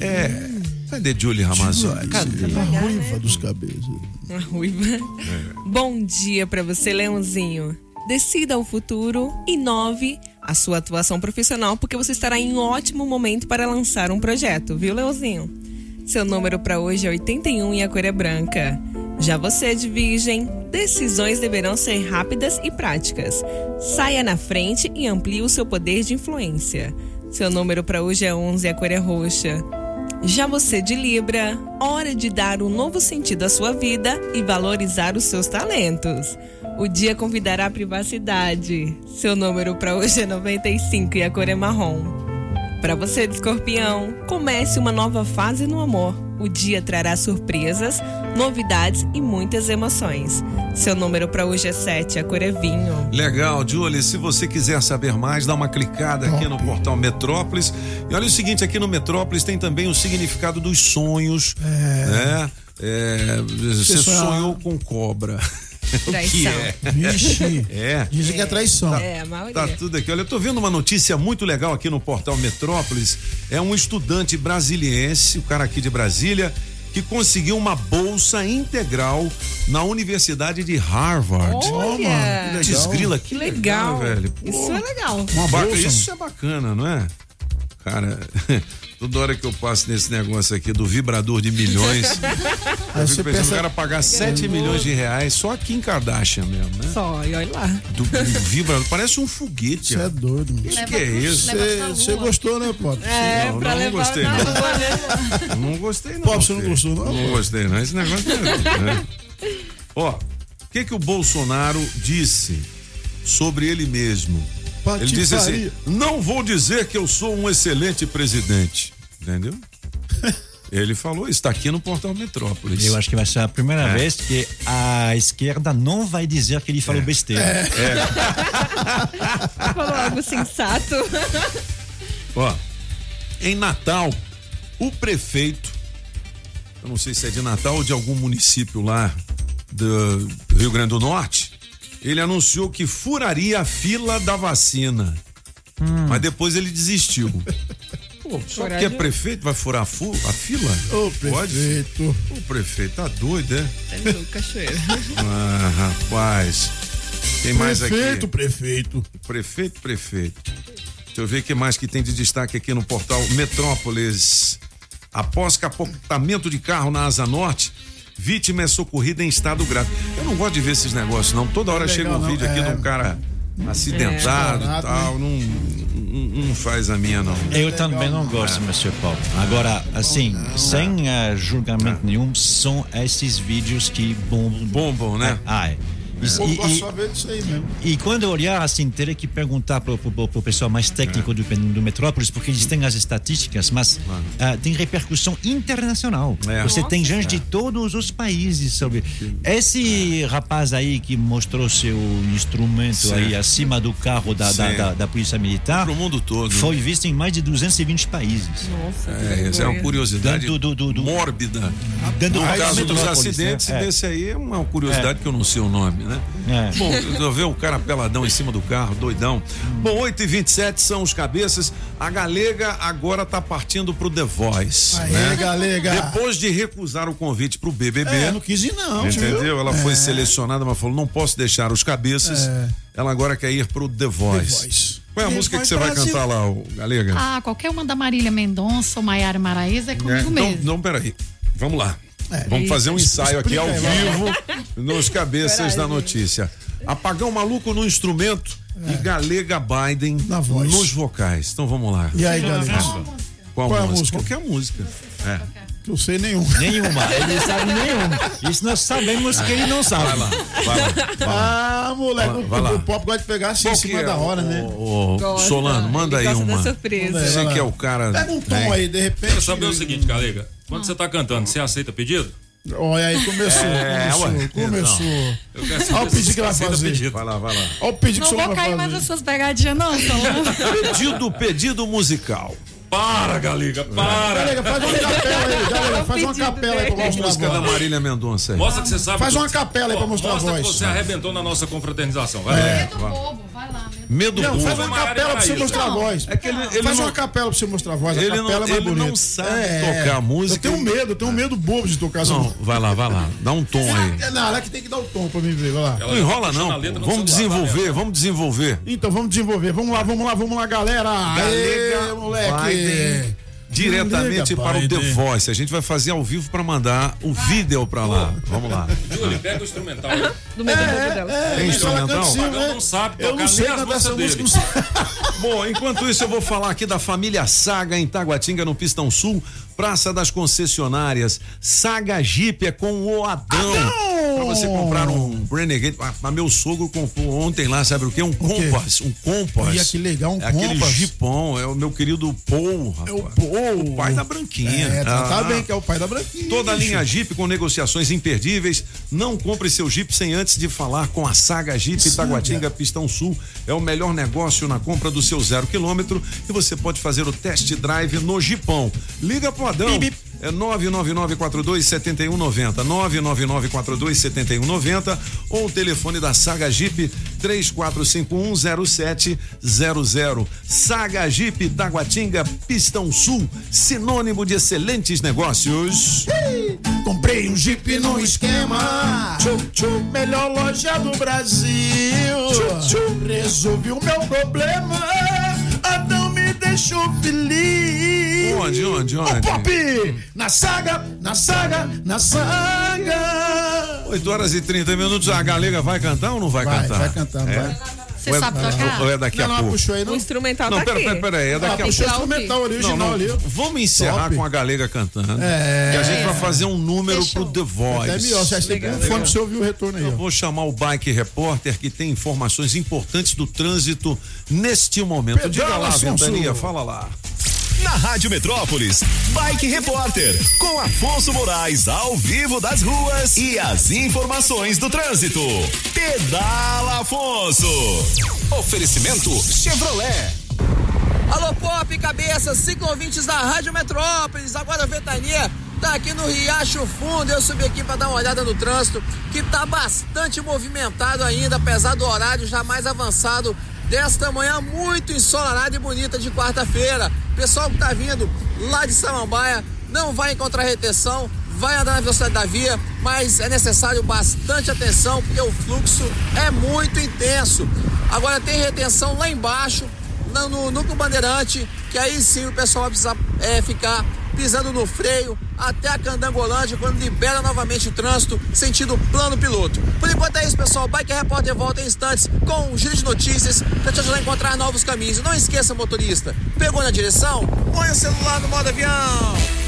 é. Cadê Julie Ramazotti? A ruiva dos cabeças. A ruiva. Bom dia pra você, Leãozinho. Decida o futuro. E nove, a sua atuação profissional, porque você estará em um ótimo momento para lançar um projeto, viu, Leãozinho? Seu número para hoje é 81 e a cor é branca. Já você de Virgem, decisões deverão ser rápidas e práticas. Saia na frente e amplie o seu poder de influência. Seu número para hoje é 11 e a cor é roxa. Já você de Libra, hora de dar um novo sentido à sua vida e valorizar os seus talentos. O dia convidará a privacidade. Seu número para hoje é 95 e a cor é marrom. Para você de Escorpião, comece uma nova fase no amor. O dia trará surpresas, novidades e muitas emoções. Seu número para hoje é 7, a cor é vinho. Legal, Julie. Se você quiser saber mais, dá uma clicada aqui no portal Metrópolis. E olha o seguinte, aqui no Metrópolis tem também o significado dos sonhos. né? É, você sonhou com cobra. O que Traição. é? Vixe. É. Dizem que é traição. É, a maioria. Tá tudo aqui. Olha, eu tô vendo uma notícia muito legal aqui no portal Metrópolis. É um estudante brasiliense, o cara aqui de Brasília, que conseguiu uma bolsa integral na Universidade de Harvard. Olha! Desgrila, que Que legal, legal. velho. Isso é legal. Ba- bolsa, Isso é bacana, não é? Cara, toda hora que eu passo nesse negócio aqui do vibrador de milhões, eu fico você pensando pensa- o cara pagar 7 milhões de reais só aqui em Kardashian mesmo, né? Só, e olha lá. Do, do vibrador, parece um foguete. Você é doido. mano. Isso que é isso? Você- gostou, né, Pop? É, não, pra não, levar gostei, não. rua, né? Não gostei, não. Pop, você não gostou, não? Não gostei, não. Esse negócio é. né? Ó, o que que o Bolsonaro disse sobre ele mesmo? Ele disse assim: Patifaria. não vou dizer que eu sou um excelente presidente. Entendeu? Ele falou, está aqui no portal Metrópolis. Eu acho que vai ser a primeira É. vez que a esquerda não vai dizer que ele falou besteira. Falou algo sensato. Ó, em Natal, o prefeito, eu não sei se é de Natal ou de algum município lá do Rio Grande do Norte, ele anunciou que furaria a fila da vacina. Mas depois ele desistiu. Pô, só porque é prefeito vai furar a, fu- a fila? Ô, Pode? prefeito. O prefeito tá doido, é? É do cachoeiro. Ah, rapaz. Tem mais aqui. Prefeito, prefeito. Prefeito, prefeito. Deixa eu ver o que mais que tem de destaque aqui no portal Metrópolis. Após capotamento de carro na Asa Norte, vítima é socorrida em estado grave. Eu não gosto de ver esses negócios, não. Toda hora Legal, chega um não. vídeo aqui É. de um cara acidentado É. e tal. Não, não, não faz a minha, não. Eu também não gosto, Mr. Paul. Agora, assim, sem eh, julgamento nenhum, são esses vídeos que bombam. Bombam, né? Ah, é. E- e- só ver disso aí mesmo. E quando eu olhar assim, teria que perguntar para o pessoal mais técnico do, do Metrópolis, porque eles têm as estatísticas, mas ah, tem repercussão internacional. É. Você tem Nossa. gente de todos os países sobre. Esse rapaz aí que mostrou seu instrumento Sim. aí acima do carro da, da, da, da Polícia Militar Pro mundo todo. foi visto em mais de 220 países. Nossa, É, essa é uma curiosidade Do- do- do- do- mórbida. Dentro No caso dos Metrópolis, acidentes, né? É. desse aí é uma curiosidade que eu não sei o nome. Né? É. Bom, eu ver o cara peladão em cima do carro, doidão. Bom, 8 e 27 são os cabeças. A Galega agora tá partindo pro The Voice. Aê, né? Galega. Depois de recusar o convite pro BBB. É, não quis ir não, Entendeu? viu? Ela foi É. selecionada, mas falou: não posso deixar os cabeças. É. Ela agora quer ir pro The Voice. Voice. Qual é a The música que você vai cantar lá, Galega? Ah, qualquer uma da Marília Mendonça ou Maiara Maraíza é É, comigo então, mesmo. não, peraí. Vamos lá. É, Vamos fazer um ensaio aqui ao vivo nos cabeças da notícia. Apagão maluco no instrumento e Galega Biden Na voz. nos vocais. Então vamos lá. E aí, galera? Qual, Qual é a música? música? Qualquer música. É. Que eu sei nenhum. Nenhuma. Ele não sabe nenhuma. Isso nós sabemos que ele não sabe. Vai lá, vai lá. Vai lá. Ah, moleque, Vai- o, vai lá. o pop gosta de pegar assim Qual em cima é, da hora, né? ô, ô, Gosta. Solano, manda Ele aí gosta da uma. surpresa. Você que é o cara. Pega um tom né? aí, de repente. Quer saber o seguinte, Galega? Quando você tá cantando, você aceita pedido? Olha aí, começou, É, começou, ué. começou. Eu quero saber Olha o pedido que ela vai aceita fazer. pedido. Vai lá, vai lá. Olha o pedido que Não o vou vai cair fazer. mais nas suas pegadinhas, não, Solano. Pedido, pedido musical. Para, Galega, para! Galega, faz uma capela aí, Galega, faz uma capela aí pra mostrar a música da voz. Marília Mendonça aí? Mostra que você sabe. Faz que- uma capela aí pra mostrar a Mostra que voz. você arrebentou na nossa confraternização. Vai É. Bobo, vai lá. Medo Não, faz uma capela pra você mostrar a voz. É que ele, ele Faz não, uma capela pra você mostrar a voz. A ele capela não- é mais ele bonita. não sabe tocar música. Eu tenho medo, eu tenho medo bobo de tocar essa Não, música. vai lá, vai lá. Dá um tom aí. É, Não, ela que tem que dar o tom pra mim ver, vai lá. Não enrola não. a Vamos celular, desenvolver, vai, vamos desenvolver. Então, vamos desenvolver. Vamos lá, vamos lá, vamos lá, galera. Aê, moleque. Diretamente para o The Biden. Voice. A gente vai fazer ao vivo para mandar o vídeo para lá. Vamos lá. Júlio, pega o instrumental. Do medo É, dela. é, Tem é, instrumental? né? não sabe Eu tocar não sei nem as dele. Bom, enquanto isso eu vou falar aqui da família Saga em Taguatinga, no Pistão Sul, Praça das Concessionárias. Saga Jeep é com o Adão. Pra você comprar um Renegade. Ah, mas meu sogro comprou ontem lá, sabe o quê? Um Compass. Um Compass. Olha que legal, um é aquele Compass. Jeepão, é o meu querido Paul, rapaz. É o Paul. O pai da Branquinha. É, tá, tá Ah. bem, que é o pai da Branquinha. Toda a linha Jeep com negociações imperdíveis. Não compre seu Jeep sem antes de falar com a Saga Jeep Itaguatinga Pistão Sul. É o melhor negócio na compra do seu zero quilômetro e você pode fazer o test drive no Jeepão. Liga pro Adão. É 999427190. 999427190 ou o telefone da Saga Jeep 34510700. Saga Jeep Taguatinga Pistão Sul, sinônimo de excelentes negócios. Comprei um Jeep no esquema. Tchum, tchum, melhor loja do Brasil. Tchum, tchum, resolvi o meu problema. Deixou feliz. Onde, onde, O onde? Pop! Na saga, na saga, na saga. 8 horas e 30 minutos. A galega vai cantar ou não vai, Vai, cantar? vai cantar, é? vai. Você é- sabe tocar? Ou é daqui Não, a pouco? puxou aí, O não? instrumental Não, tá pera, aqui. pera, pera é Ah, daqui a puxou o pouco. instrumental original Não, não, ali. Vamos encerrar Top. com a galega cantando. É. Que a gente vai fazer um número Fechou. pro The Voice. Até melhor, você tem um fone pra você ouvir o retorno aí. Eu ó. vou chamar o Bike Repórter que tem informações importantes do trânsito neste momento. Diga Pedala, lá, Afonso. Ventania, fala lá. Na Rádio Metrópolis, Bike Repórter, com Afonso Moraes ao vivo das ruas e as informações do trânsito. Pedala Afonso. Oferecimento Chevrolet. Alô, Pop, cabeça, ciclovintes da Rádio Metrópolis. Agora a Ventania tá aqui no Riacho Fundo. Eu subi aqui para dar uma olhada no trânsito, que tá bastante movimentado ainda, apesar do horário já mais avançado desta manhã muito ensolarada e bonita de quarta-feira. Pessoal que tá vindo lá de Samambaia não vai encontrar retenção, vai andar na velocidade da via, mas é necessário bastante atenção porque o fluxo é muito intenso. Agora tem retenção lá embaixo, lá no Núcleo Bandeirante, que aí sim o pessoal vai precisar é, ficar pisando no freio até a Candangolândia quando libera novamente o trânsito, sentido plano piloto. Por enquanto é isso, pessoal. Bike Repórter volta em instantes com um giro de notícias para te ajudar a encontrar novos caminhos. Não esqueça, motorista, pegou na direção? Põe o celular no modo avião.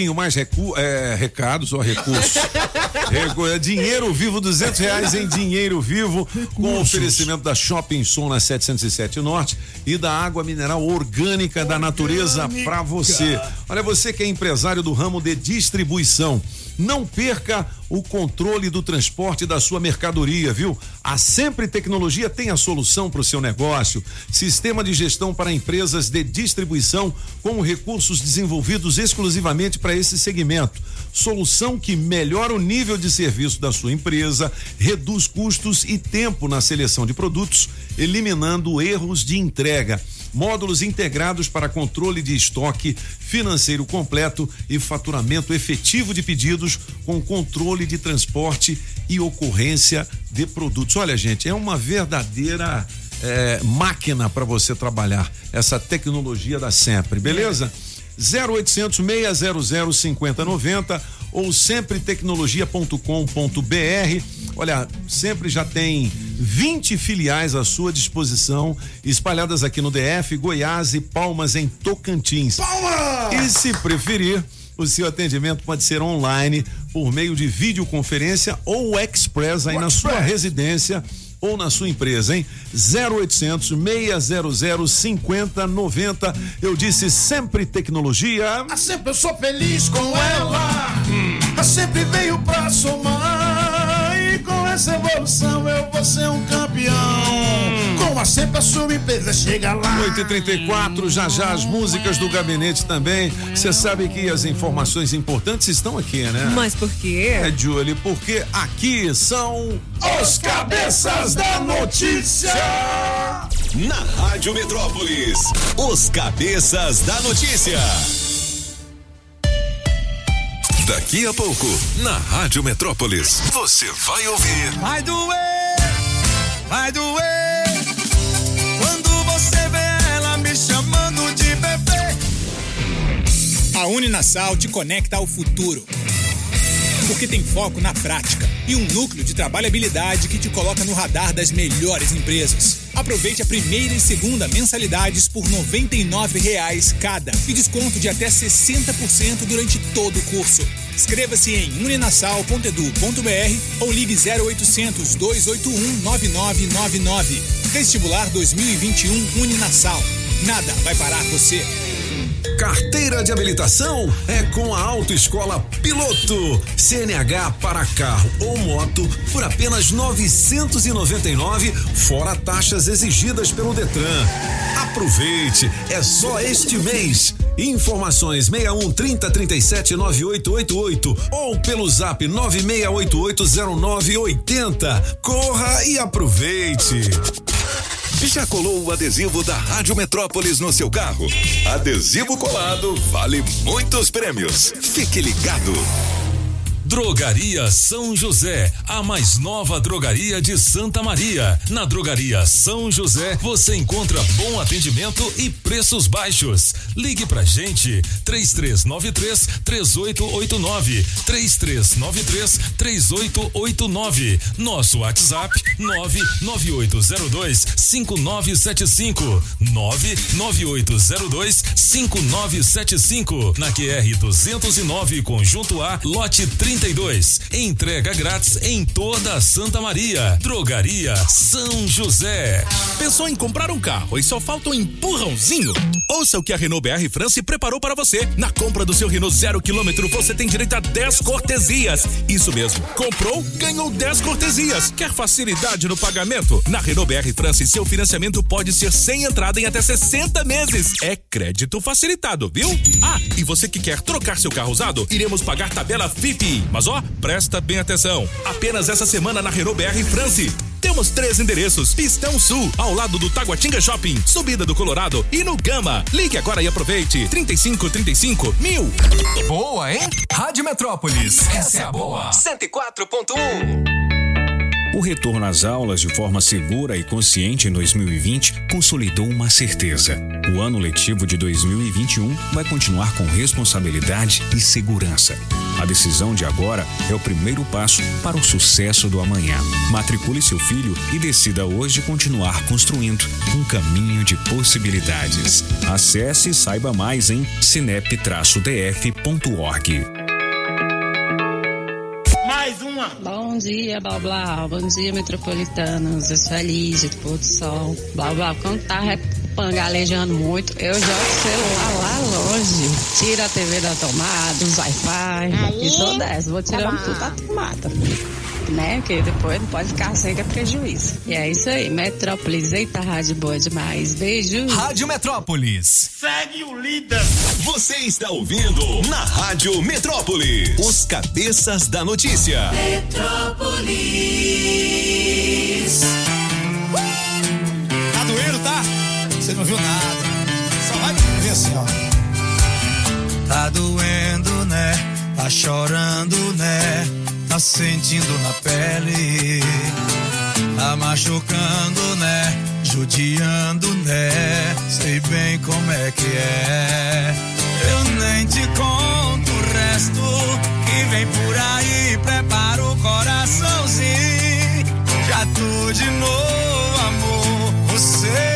mais recu é, recados ou recursos. Recu- é dinheiro vivo, duzentos reais em dinheiro vivo, com oferecimento da Shopping Som na 707 Norte e da água mineral orgânica da natureza para você. Olha, você que é empresário do ramo de distribuição, não perca o controle do transporte da sua mercadoria, viu? A Sempre Tecnologia tem a solução para o seu negócio. Sistema de gestão para empresas de distribuição com recursos desenvolvidos exclusivamente para esse segmento. Solução que melhora o nível de serviço da sua empresa, reduz custos e tempo na seleção de produtos, eliminando erros de entrega módulos integrados para controle de estoque, financeiro completo e faturamento efetivo de pedidos com controle de transporte e ocorrência de produtos. Olha, gente, é uma verdadeira eh, máquina para você trabalhar essa tecnologia da sempre, beleza? 0800 600 5090 ou sempretecnologia.com.br. Olha, sempre já tem 20 filiais à sua disposição, espalhadas aqui no DF, Goiás e Palmas em Tocantins. E se preferir, o seu atendimento pode ser online por meio de videoconferência ou express aí na sua residência ou na sua empresa, hein? 0800 600 5090. Eu disse sempre tecnologia. Ah, sempre eu sou feliz com ela. Ah, sempre veio pra somar. E com essa evolução eu vou ser um campeão. Com a sempre a sua empresa chega lá. 8 e 34 já já as músicas do gabinete também. Você sabe que as informações importantes estão aqui, né? Mas por quê? É, Julie, porque aqui são os cabeças da notícia. Na Rádio Metrópolis, os cabeças da notícia. Daqui a pouco, na Rádio Metrópolis, você vai ouvir. Vai doer, vai doer. A Uninasal te conecta ao futuro. Porque tem foco na prática e um núcleo de trabalhabilidade que te coloca no radar das melhores empresas. Aproveite a primeira e segunda mensalidades por 99 reais cada e desconto de até 60% durante todo o curso. Inscreva-se em uninasal.edu.br ou ligue 0800 281 9999. Vestibular 2021 Uninasal. Nada vai parar você. Carteira de habilitação é com a Autoescola Piloto. CNH para carro ou moto por apenas 999, fora taxas exigidas pelo Detran. Aproveite, é só este mês. Informações 61 30 37 9888 ou pelo zap 96880980. Corra e aproveite. Já colou o adesivo da Rádio Metrópolis no seu carro? Adesivo colado vale muitos prêmios. Fique ligado. Drogaria São José, a mais nova drogaria de Santa Maria. Na Drogaria São José você encontra bom atendimento e preços baixos. Ligue pra gente 3393 3889 3393 3889. Nosso WhatsApp 99802 5975 99802 5975 na QR 209 Conjunto A, lote 32. Entrega grátis em toda Santa Maria. Drogaria São José. Pensou em comprar um carro e só falta um empurrãozinho? Ouça o que a Renault BR France preparou para você. Na compra do seu Renault zero quilômetro, você tem direito a 10 cortesias. Isso mesmo. Comprou, ganhou 10 cortesias. Quer facilidade no pagamento? Na Renault BR France, seu financiamento pode ser sem entrada em até 60 meses. É crédito facilitado, viu? Ah, e você que quer trocar seu carro usado, iremos pagar tabela FIP. Mas ó, presta bem atenção. Apenas essa semana na Renault BR France. Temos três endereços: Pistão Sul, ao lado do Taguatinga Shopping, Subida do Colorado e no Gama. Ligue agora e aproveite. 35 35 mil. Boa, hein? Rádio Metrópolis. Essa é a boa. 104.1 O retorno às aulas de forma segura e consciente em 2020 consolidou uma certeza. O ano letivo de 2021 vai continuar com responsabilidade e segurança. A decisão de agora é o primeiro passo para o sucesso do amanhã. Matricule seu filho e decida hoje continuar construindo um caminho de possibilidades. Acesse e saiba mais em sinep-df.org. Mais uma. Bom dia, blá blá. Bom dia, metropolitanos. Eu sou a Lígia, do Porto Sol. Blá blá. Quando tá pangalejando muito, eu jogo o celular lá longe. Tira a TV da tomada, os Wi-Fi. E sou dessa. Vou tirando tá tudo da tomada. Né? Porque depois não pode ficar sem que é prejuízo. E é isso aí. Metrópolis, eita, rádio boa demais. Beijo. Rádio Metrópolis. Segue o líder. Você está ouvindo na Rádio Metrópolis. Os cabeças da notícia. Metrópolis. Tá doendo, tá? Você não viu nada. Só vai ver assim, ó. Tá doendo, né? Tá chorando, né? Tá sentindo na pele. Tá machucando, né? Judiando, né? Sei bem como é que é. Eu nem te conto o resto que vem por aí. Prepara o coraçãozinho. Já tô de novo, amor. Você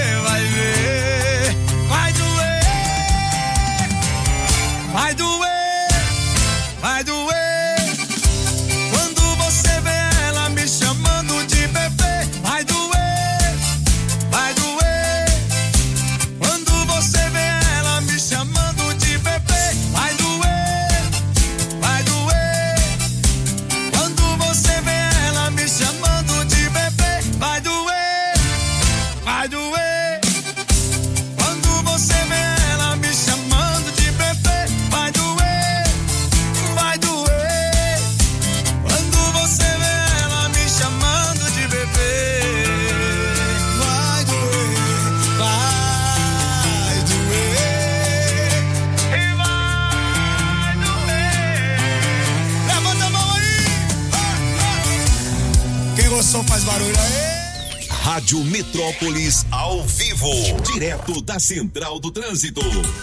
Rádio Metrópolis ao vivo, direto da Central do Trânsito.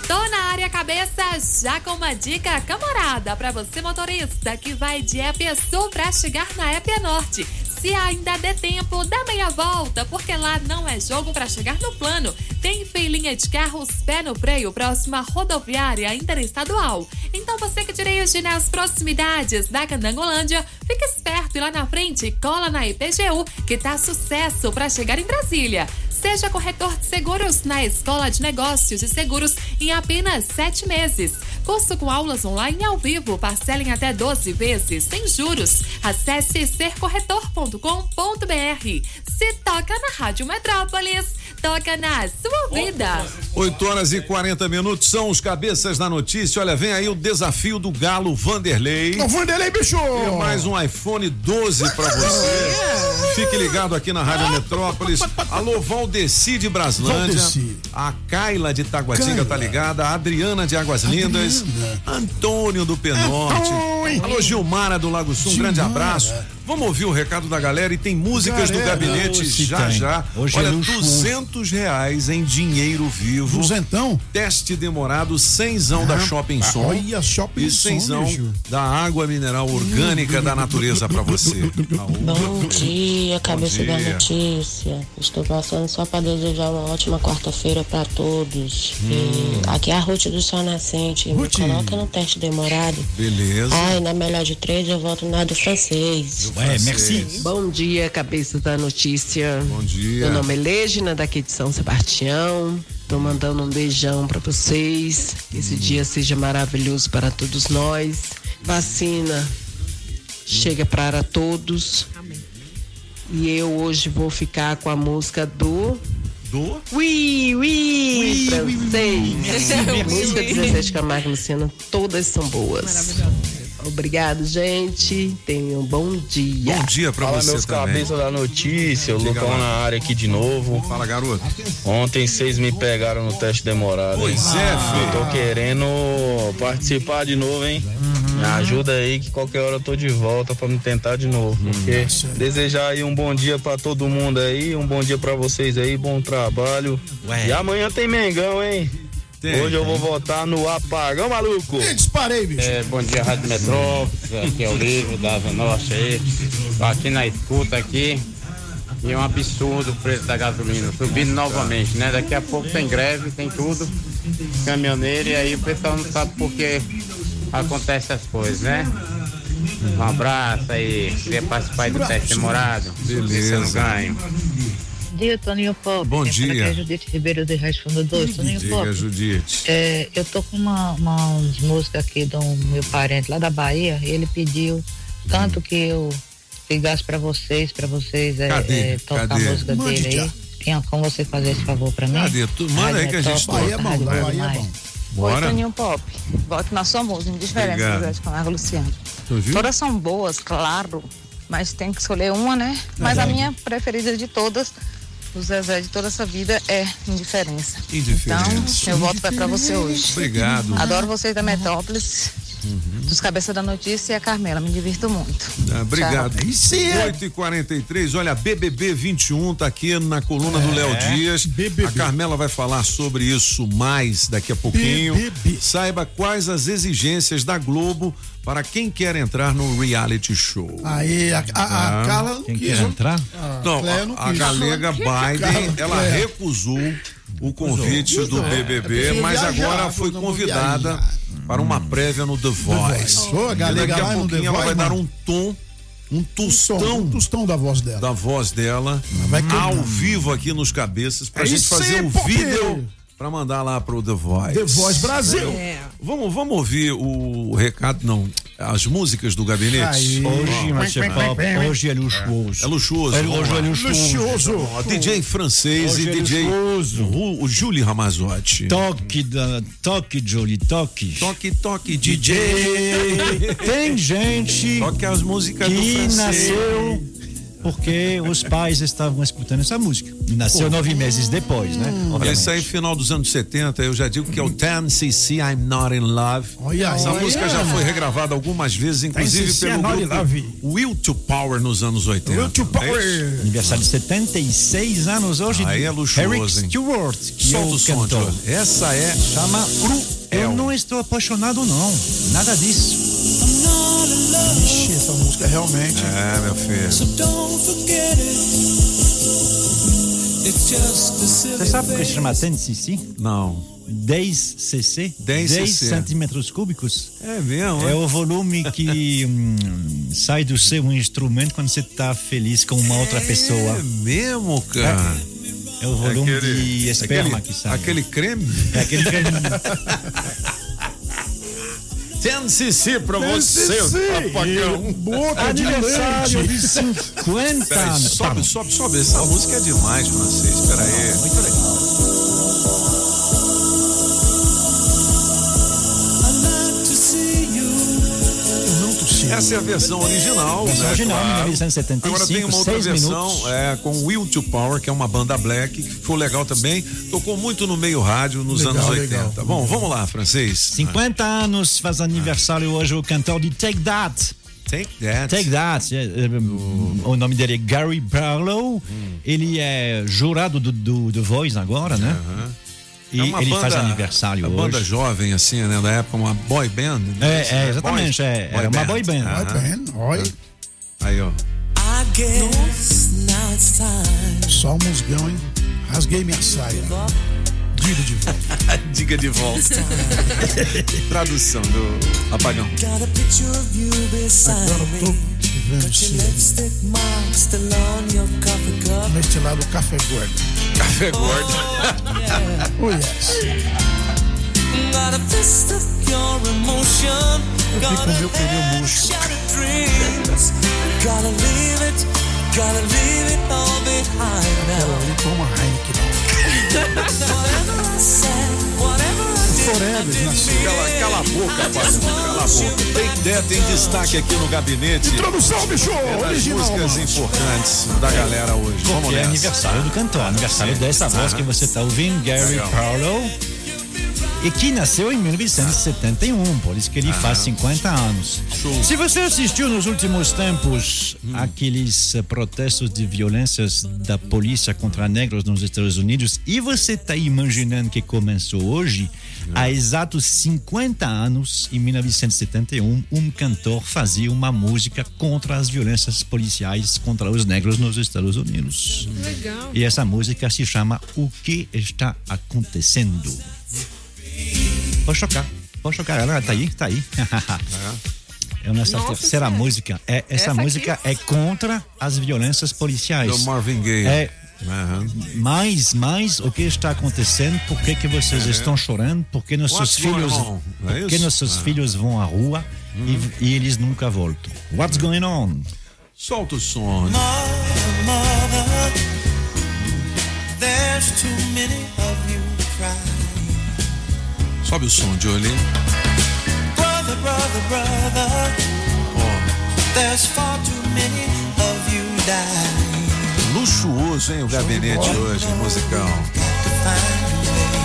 Tô na área cabeça já com uma dica camarada pra você motorista que vai de Épia Sul pra chegar na Épia Norte. Se ainda der tempo, dá meia volta, porque lá não é jogo pra chegar no plano. Tem filinha de carros pé no freio próxima rodoviária interestadual. Então você que dirige nas proximidades da Candangolândia, fica esperto e lá na frente cola na IPGU, que tá sucesso pra chegar em Brasília. Seja corretor de seguros na Escola de Negócios e Seguros em apenas sete meses. Curso com aulas online ao vivo, parcelem até 12 vezes, sem juros. Acesse sercorretor.com.br. Se toca na Rádio Metrópolis, toca na sua vida. 8 horas e 40 minutos são os cabeças da notícia. Olha, vem aí o desafio do Galo Vanderlei. Ô, Vanderlei, bicho! E mais um iPhone 12 pra você. Fique ligado aqui na Rádio Metrópolis. Alô, Valdeci de Braslândia. Valdeci. A Kaila de Taguatinga tá ligada. A Adriana de Águas Lindas. Antônio do Penorte. Antônio. Alô, Gilmara do Lago Sul. Um grande abraço. Vamos ouvir o recado da galera e tem músicas do Galera, gabinete hoje já tem. já. Hoje é Olha, luxo. 200 reais em dinheiro vivo. Duzentão? Teste demorado, cenzão da Ah, Shopping Som. olha, Shopping e cenzão da água mineral orgânica da natureza pra você. Bom dia, cabeça da dia. notícia. Estou passando só para desejar uma ótima quarta-feira para todos. Hum. E aqui é a Ruth do Sol Nascente. Me Ruth. coloca no teste demorado. Beleza. Ai, na melhor de três eu volto na do francês. Ué, merci. Bom dia, cabeça da notícia. Bom dia. Meu nome é Legina, daqui de São Sebastião. Tô mandando um beijão pra vocês. Que esse dia seja maravilhoso para todos nós. Vacina chega para todos. E eu hoje vou ficar com a música do. Do? Oui, oui, francês. Música 17 Camargo Luciano, todas são boas. Obrigado, gente. Tenham um bom dia. Bom dia pra Fala, você meus também. cabeças da notícia. O Diga Lucão lá. na área aqui de novo. Fala, garoto. Ontem vocês me pegaram no teste demorado. Pois hein? é, filho. Eu tô querendo participar de novo, hein? Uhum. Me ajuda aí que qualquer hora eu tô de volta pra me tentar de novo. Uhum. Porque desejar aí um bom dia pra todo mundo aí, um bom dia pra vocês aí, bom trabalho. E amanhã tem Mengão, hein? Hoje eu vou votar no apagão, maluco. disparei, bicho. É, bom dia, Rádio Metrópolis, aqui é o Livro da Asa Norte aí. Tô aqui na escuta aqui. E é um absurdo o preço da gasolina, subindo novamente, né? Daqui a pouco tem greve, tem tudo, caminhoneiro, e aí o pessoal não sabe por que acontece essas coisas, né? Um abraço aí, queria participar aí do teste demorado. Beleza. não ganho. Bom dia, Toninho Pop. Bom Quem dia. aqui é Judite Ribeiro de Reis Fundo 2. Toninho Diga, Pop. Judite. É, eu tô com uma, umas músicas aqui do meu parente lá da Bahia e ele pediu tanto que eu ligasse pra vocês, pra vocês é, é, tocar Cadê? a música Mande dele já. aí. Tinha como você fazer esse favor pra mim? Cadê? Tu- manda aí que a gente toca. Bahia é bom, Bahia é demais. Bora. Oi, Toninho Pop. Voto na sua música, indiferente do de Camargo e Luciano. Todas são boas, claro, mas tem que escolher uma, né? Mas a minha preferida de todas, o Zezé de toda essa vida, é Indiferença. Indiferença. Então, eu voto vai pra você hoje. Obrigado. Adoro vocês da Metrópolis, dos Cabeça da Notícia e a Carmela, me divirto muito. Ah, obrigado. Tchau. Isso é. 8 e 43 olha, BBB 21 tá aqui na coluna do Léo Dias. A Carmela vai falar sobre isso mais daqui a pouquinho. Saiba quais as exigências da Globo para quem quer entrar no reality show. Aí, a, a, a Tá. Carla não Quem quis. quer entrar? A Não, a, a quis. galega Biden, ela recusou o convite do É, BBB, prefiro mas viajar, agora foi convidada para uma prévia no The Voice. Voice. Ô, a galega Daqui a The pouquinho ela vai Voice, dar um tom, um tostão, Um tostão da voz dela. da voz dela ao vivo aqui nos cabeças pra É gente fazer o Pop! vídeo pra mandar lá pro The Voice. The Voice Brasil. É. Vamos, vamos ouvir o recado, não, as músicas do gabinete. Aí. Hoje, Pop, hoje é luxuoso. É luxuoso. É, lá. é luxuoso. Ó, DJ francês Hoje e é DJ luxuoso. Ru- o Julie Ramazotti. Toque, da, toque, Jolie, toque. Toque, toque, DJ. Tem gente Toque as músicas do que francês. nasceu porque os pais estavam escutando essa música. Nasceu nove meses depois, né? Olha, Obviamente. isso aí, final dos anos 70, eu já digo que é o 10cc I'm Not in Love. Olha Essa música já foi regravada algumas vezes, inclusive 10cc pelo I'm Not in grupo Love. Will to Power nos anos 80. Will to é? Power. Aniversário de 76 anos hoje. Aí é luxuoso, Eric? Stewart, que Solta é o cantor. Essa é Chama Eu não estou apaixonado, não. Nada disso. Ixi, essa música realmente. É, meu filho. Você sabe por que se chama 10cc? Não. 10 cc? 10 cc. centímetros cúbicos. É mesmo? É o volume que hum, sai do seu instrumento quando você está feliz com uma outra pessoa. É mesmo, cara? É o volume Aquele- de esperma aquele- que sai. Aquele creme? É aquele creme. 10cc pra você, 10cc. apagão. Boca de Aniversário de 50 Peraí, anos. sobe, sobe, sobe. Essa música é demais, francês. Espera aí. Muito legal. Essa é a versão original. Versão né, original, claro. 1975, Agora tem uma outra versão minutos. é, com Will to Power, que é uma banda black, que ficou legal também. Tocou muito no meio rádio nos Legal, anos 80. legal. Bom, vamos lá, francês. 50 anos faz aniversário hoje o cantor de Take That. Take That. Take That. é, é, O nome dele é Gary Barlow. Hum. Ele é jurado do, do The Voice agora, né? E É uma ele banda- faz aniversário uma hoje. banda jovem, assim, né? Da época, uma boy band. né? É, é, exatamente, é, era uma boy band. Aham. bem, olha. Aí, ó. Só um musgão, hein? Rasguei minha saia. Diga de volta. Diga de volta. Tradução do apagão. Agora eu tô vendo se neste lado café gordo. Café gordo. Oh, yes. A fist of your emotion. Eu fico com o meu pneu murcho. Shattered dreams. Gotta leave it. Gotta leave it all behind Ela now. ali toma Heineken. whatever Cala, cala a boca, pai. Cala a boca. Take That tem destaque aqui no gabinete. Introdução, bicho! É das Original, músicas mano. importantes da galera hoje. Vamos é nessa. aniversário do cantor, aniversário dessa voz que você está ouvindo, Gary Legal. Barlow. E que nasceu em 1971, por isso que ele faz 50 anos. Se você assistiu nos últimos tempos aqueles eh, protestos de violências da polícia contra negros nos Estados Unidos e você está imaginando que começou hoje, há exatos 50 anos, em 1971, um cantor fazia uma música contra as violências policiais contra os negros nos Estados Unidos. Legal. E essa música se chama O que está acontecendo? Pode chocar, pode chocar. Ela tá aí, tá aí. É a nossa Nossa terceira Senhora. música. É, essa, Essa música é contra as violências policiais. Do Marvin Gaye. É, Aham. mas, mas o que está acontecendo? Por que, que vocês É. estão chorando? Por que nossos What's going filhos, on? É por que nossos. Uhum. filhos vão à rua e, e eles nunca voltam? What's going on? Solta o som. Mother, there's too many. Sobe o som, Jolie. Brother, brother, brother, there's far too many of you dying. Luxuoso, hein, o gabinete hoje, musical.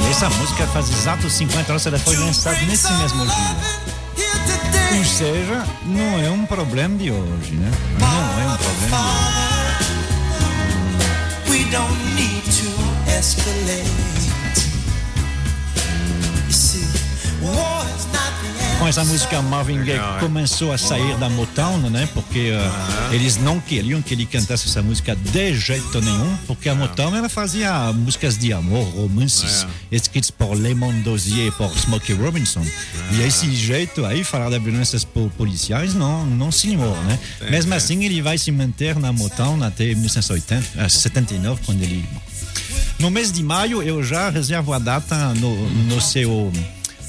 E essa música faz exatos 50 anos, ela foi lançada nesse mesmo dia. Ou seja, não é um problema de hoje, né? Não é um problema de hoje. We don't need to escalate. Com essa música, Marvin Gaye é. começou a sair da Motown, né? Porque uh, eles não queriam que ele cantasse essa música de jeito nenhum, porque a Motown ela fazia músicas de amor, romances, escritos por Lemon Dozier e por Smokey Robinson. E esse jeito aí, falar de violências po- policiais, não, não senhor, né? Mesmo assim, ele vai se manter na Motown até 1980, eh, 79, quando ele no mês de maio eu já reservo a data no, no seu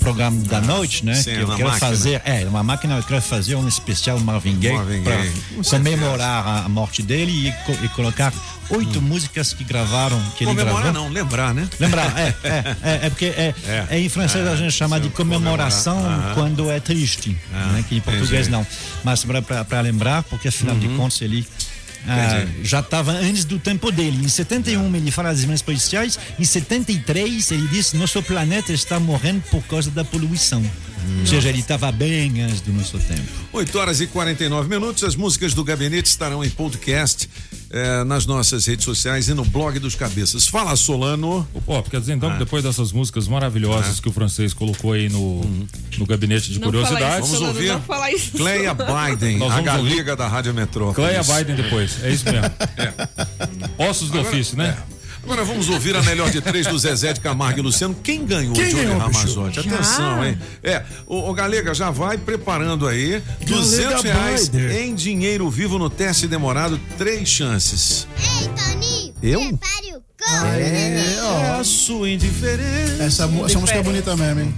programa da noite, né? sim, que eu quero máquina. fazer, é, uma máquina, eu quero fazer um especial Marvin Gaye Marvin para comemorar a, morte dele e, e colocar oito músicas que gravaram, que ele Comemorar gravou. não, lembrar, né? Lembrar, é, é, é, é porque é, É. é em francês a gente chama de comemoração comemorar. Quando é triste, Ah, né? que em português entendi. não. Mas para lembrar, porque afinal de contas ele ah, já estava antes do tempo dele. Em 71 ele fala das violências policiais, em 73 ele disse nosso planeta está morrendo por causa da poluição. Ou seja, ele estava bem antes do nosso tempo. 8 horas e 49 minutos. As músicas do gabinete estarão em podcast eh, nas nossas redes sociais e no blog dos cabeças. Fala, Solano. Pô, quer dizer então Ah. que depois dessas músicas maravilhosas que o francês colocou aí no, no gabinete de Não fala curiosidades. isso, Solano, não fala isso. Cleia Biden, Nós a vamos ouvir galega da Rádio Metrópolis. Cleia Biden depois, é isso mesmo. Ossos do Agora- ofício, né? Agora vamos ouvir a melhor de três do Zezé de Camargo e Luciano. Quem ganhou Quem o Johnny ganhou? Ramazotti? Atenção, hein? É, o, o Galega já vai preparando aí 200 reais Biden. em dinheiro vivo no teste demorado, três chances. Eu? Ah, é, ó. a sua indiferença. Essa, essa música é bonita mesmo, hein?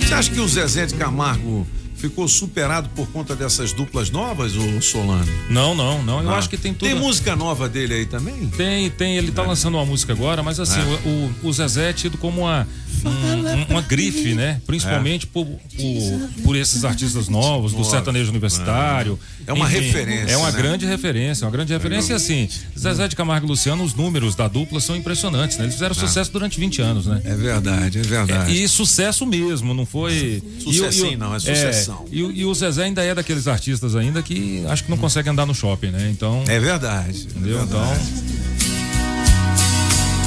Você acha que o Zezé de Camargo ficou superado por conta dessas duplas novas, o Solano? Não, não, não. Eu Ah. acho que tem tudo. Tem música nova dele aí também? Tem, tem. Ele tá lançando uma música agora, mas assim, É. o, o, o Zezé é tido como uma, um- um- uma grife, né? Principalmente por, por, por esses artistas novos, do sertanejo universitário. É uma Enfim, referência, É uma né? grande referência, uma grande referência. E assim, Zezé de Camargo e Luciano, os números da dupla são impressionantes, né? Eles fizeram Ah. sucesso durante 20 anos, né? É verdade, é verdade. E sucesso mesmo, não foi. Sucessinho, E o- e o- não, é sucessão. e, o- e o Zezé ainda é daqueles artistas ainda que acho que não consegue andar no shopping, né? Então. É verdade. Entendeu? Então.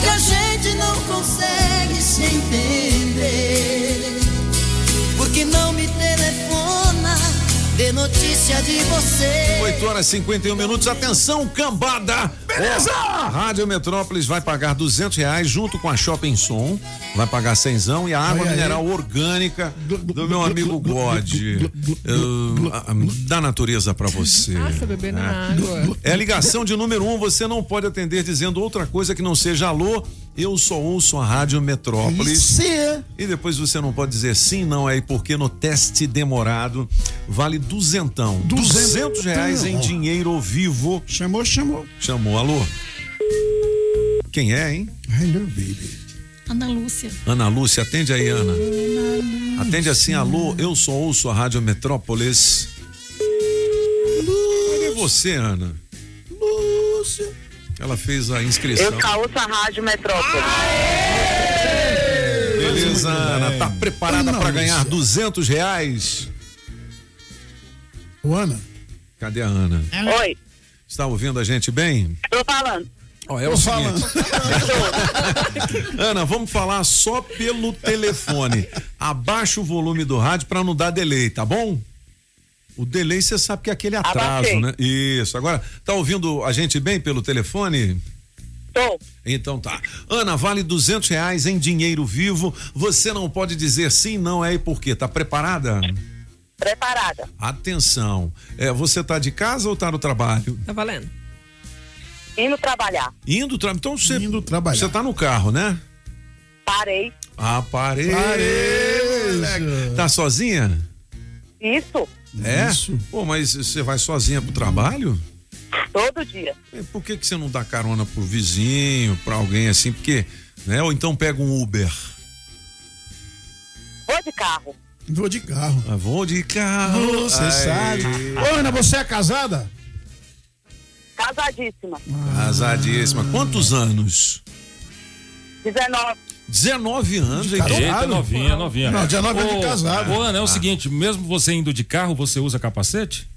Que a gente não consegue se entender. Porque não me telefona, dê notícia de você. 8 horas e 51 minutos. Atenção, cambada! Beleza! Rádio Metrópolis vai pagar 200 reais junto com a Shopping Som. Vai pagar cenzão e a água Aí, aí. mineral orgânica do meu amigo God. Eu, a- a- da natureza pra você. Nossa, bebendo É. água. É a ligação de número um, você não pode atender dizendo outra coisa que não seja alô, eu só ouço a Rádio Metrópolis. Sim. E depois você não pode dizer sim, não, é porque no teste demorado vale duzentão. Duzentos reais em dinheiro vivo. Chamou, chamou. Chamou, alô? Quem é, hein? Hello, baby. Ana Lúcia. Ana Lúcia, atende aí, Ana. Atende assim, alô, eu só ouço a Rádio Metrópolis. Cadê você, Ana? Lúcia. Ela fez a inscrição. Eu só ouço a Rádio Metrópole. Beleza, Ana. Tá preparada Ana para ganhar Lúcia. 200 reais? Ô, Ana. Cadê a Ana? Oi, Está ouvindo a gente bem? tô falando. Ó, é o seguinte. Ana, vamos falar só pelo telefone. Abaixa o volume do rádio para não dar delay, tá bom? O delay você sabe que é aquele atraso, Abaixei. né? Isso. Agora, tá ouvindo a gente bem pelo telefone? Tô. Então tá. Ana, vale 200 reais em dinheiro vivo. Você não pode dizer sim, não é e por quê? Tá preparada? Preparada. Atenção. É, você tá de casa ou tá no trabalho? Tá valendo. Indo trabalhar. Indo tra... Então você Indo trabalhar. você tá no carro, né? Parei. Ah, parei. Parei. Tá sozinha? Isso. É? Isso. Pô, mas você vai sozinha pro trabalho? Todo dia. Por que que você não dá carona pro vizinho, pra alguém assim? Porque, né? Ou então pega um Uber. Vou de carro. Vou de carro. Ah, vou de carro. Você Aí. sabe. Ô, Ana, você é casada? Casadíssima. Casadíssima. Quantos anos? 19. 19 anos, então. casado? Eita, novinha, novinha. Não, 19 anos de casado. Ô, Ana, é o seguinte, mesmo você indo de carro, você usa capacete?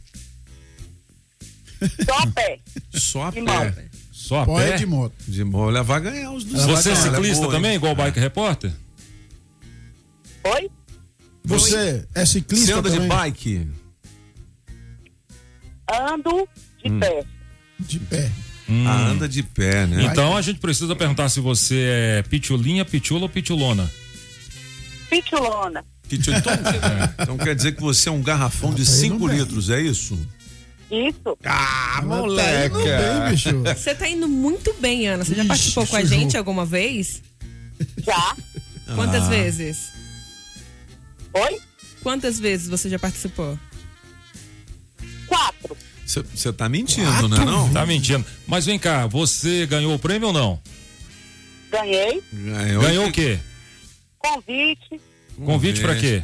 Só a pé. Só a pé. moto. Só a Pode pé? de moto. De moto, ela vai ganhar os 200. Você é Ela ciclista também, hein? igual o Bike Repórter? Oi? Você é Você ciclista anda de também? bike? Ando de Hum. pé. De pé. Ah, anda de pé, né? Então a gente precisa perguntar se você é pitulinha, pitula ou pitulona. Pitulona. Pitu- Então, então quer dizer que você é um garrafão de tá indo 5 bem. litros, é isso? Isso. Ah, Ela tá indo bem, bicho. Você tá indo muito bem, Ana. Você já Ixi, participou com a gente alguma vez? Já. Quantas Ah. vezes? Oi? Quantas vezes você já participou? Quatro. Você tá mentindo, né? Não? Tá mentindo. Mas vem cá, você ganhou o prêmio ou não? Ganhei. Ganhou, Ganhou o quê? Convite. Convite pra quê?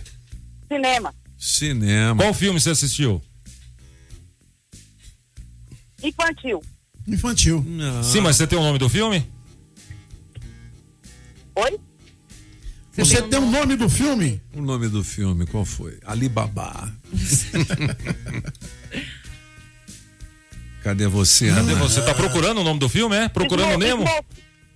Cinema. Cinema. Qual filme você assistiu? Infantil. Infantil. Não. Sim, mas você tem o nome do filme? Oi? Você tem o nome do filme? O nome do filme, qual foi? Alibaba. Cadê você, Cadê Ana? você? Tá procurando o nome do filme, é? Procurando o Nemo?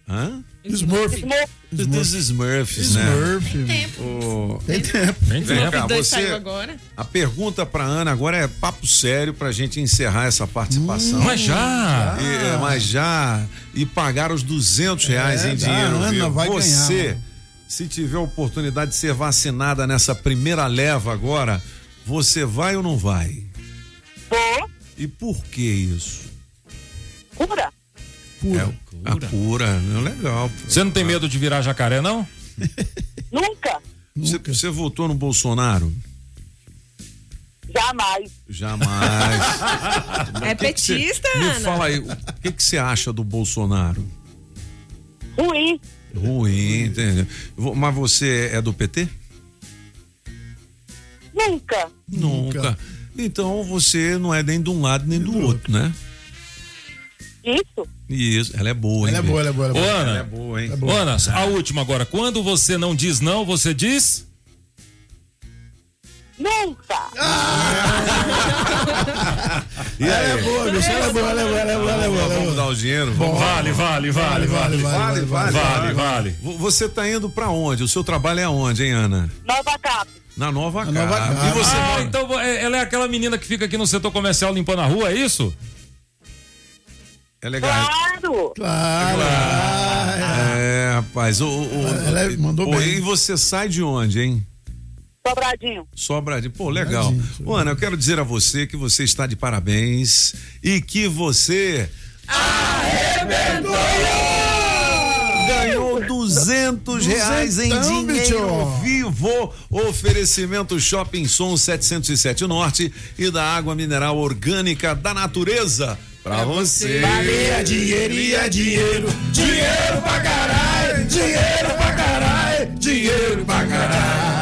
Hã? Smurf. Smurf. Dos Smurfs, né? Smurf. Ô, Tem tempo. Vem, Vem vem. cá, você. agora. A pergunta pra Ana agora é papo sério pra gente encerrar essa participação. Mas já? E, mas já. E pagar os 200 reais É, em dá, dinheiro. Ana vivo. vai Você, ganhar, mano. Se tiver a oportunidade de ser vacinada nessa primeira leva agora, você vai ou não vai? Vou. E por que isso? Cura. Pura. É, a cura, é legal. pô. Você não tem medo de virar jacaré, não? Nunca. Você, você votou no Bolsonaro? Jamais. Jamais. É O que que você- petista, Me Ana? fala aí, o que que você acha do Bolsonaro? Ruim. Ruim, entendeu? Mas você é do PT? Nunca. Nunca. Então você não é nem de um lado nem do outro, né? Isso. Isso, ela é boa, hein? Ela é boa, ela é boa. Ela é boa. Ana, Ela é boa, hein? É boa. Ana, a última agora. Quando você não diz não, você diz? Nunca. E Ela aí? é boa, bicho. Ela é boa, ela é boa, ela é boa, ela é boa. ela é Vamos dar o dinheiro? Vamos Vale, vale, vale, vale. Vale, vale, Vale, vale. Você tá indo pra onde? O seu trabalho é aonde, hein, Ana? Nova Cap. Na Nova Na Nova Cap. E você Ah, mora- então é- ela é aquela menina que fica aqui no setor comercial limpando a rua, é isso? É legal. Claro. Claro. É, rapaz. O, o- Ela é- mandou Pô, bem. E você sai de onde, hein? Sobradinho. Sobradinho. Pô, legal. Sobradinho, Ô, Ana, eu quero dizer a você que você está de parabéns e que você ganhou 200 reais em dinheiro bicho. vivo. Oferecimento Shopping Som 707 Norte e da água mineral orgânica da natureza. Pra você. Valia dinheiro e é dinheiro. Dinheiro pra caralho. Dinheiro pra caralho. Dinheiro pra caralho.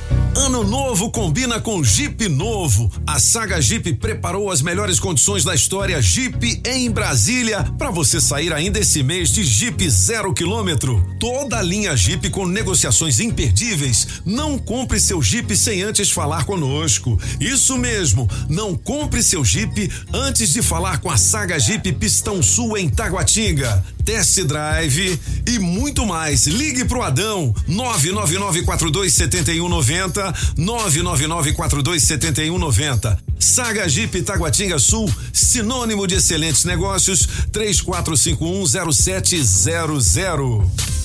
Ano novo combina com Jeep novo. A Saga Jeep preparou as melhores condições da história Jeep em Brasília para você sair ainda esse mês de Jeep zero quilômetro. Toda a linha Jeep com negociações imperdíveis. Não compre seu Jeep sem antes falar conosco. Isso mesmo, não compre seu Jeep antes de falar com a Saga Jeep Pistão Sul em Taguatinga. Test Drive e muito mais. Ligue pro Adão 999427190 999427190. Saga Jeep Taguatinga Sul, sinônimo de excelentes negócios 34510700.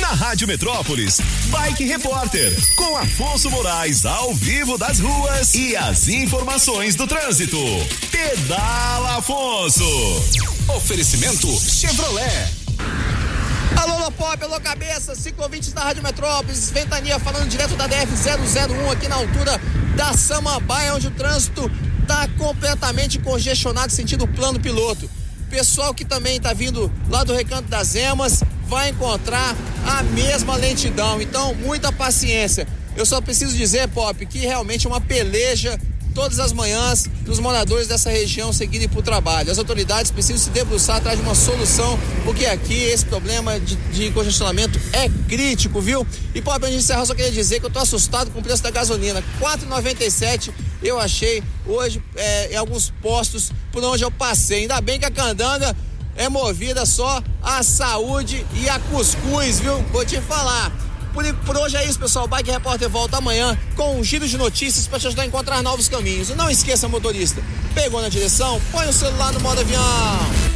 Na Rádio Metrópolis, Bike Repórter, com Afonso Moraes ao vivo das ruas e as informações do trânsito. Pedala Afonso. Oferecimento Chevrolet. Alô, alô, pop, alô, cabeça, cinco ouvintes da Rádio Metrópolis, Ventania falando direto da DF-001 aqui na altura da Samambaia, onde o trânsito tá completamente congestionado, sentido plano piloto. Pessoal que também tá vindo lá do Recanto das Emas vai encontrar a mesma lentidão. Então, muita paciência. Eu só preciso dizer, Pop, que realmente é uma peleja todas as manhãs dos moradores dessa região seguirem para o trabalho. As autoridades precisam se debruçar atrás de uma solução, porque aqui esse problema de, de congestionamento é crítico, viu? E Pop, antes de encerrar, só queria dizer que eu tô assustado com o preço da gasolina. 4,97 eu achei hoje é, em alguns postos por onde eu passei. Ainda bem que a candanga é movida só a saúde e a cuscuz, viu? Vou te falar. Por, por hoje é isso, pessoal. O Bike Repórter volta amanhã com um giro de notícias para te ajudar a encontrar novos caminhos. E não esqueça, motorista, pegou na direção, põe o celular no modo avião.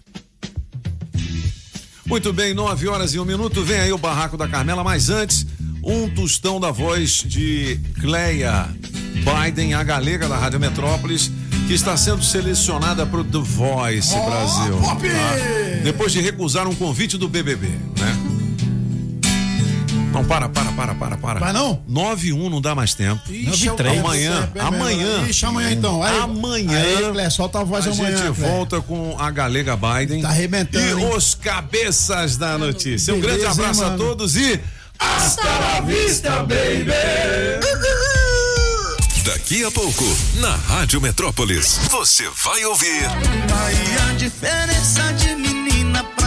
Muito bem, nove horas e um minuto. Vem aí o Barraco da Carmela, mas antes, um tostão da voz de Cleia Biden, a galega da Rádio Metrópolis, que está sendo selecionada para o The Voice Brasil. tá? Depois de recusar um convite do BBB, né? Não, para, para, para, para, para. Vai não? 9 e 1 não dá mais tempo. Ixi, é o três. tempo, Amanhã, é amanhã. Ixi, amanhã então. Aí- amanhã. aí, Clé, solta a voz a amanhã, gente Clé. volta com a Galega Biden. Tá arrebentando, E hein? os cabeças da notícia. Um Beleza, grande abraço hein, a todos e Hasta la vista, baby. Daqui a pouco, na Rádio Metrópolis, você vai ouvir. Aí a diferença de menina pra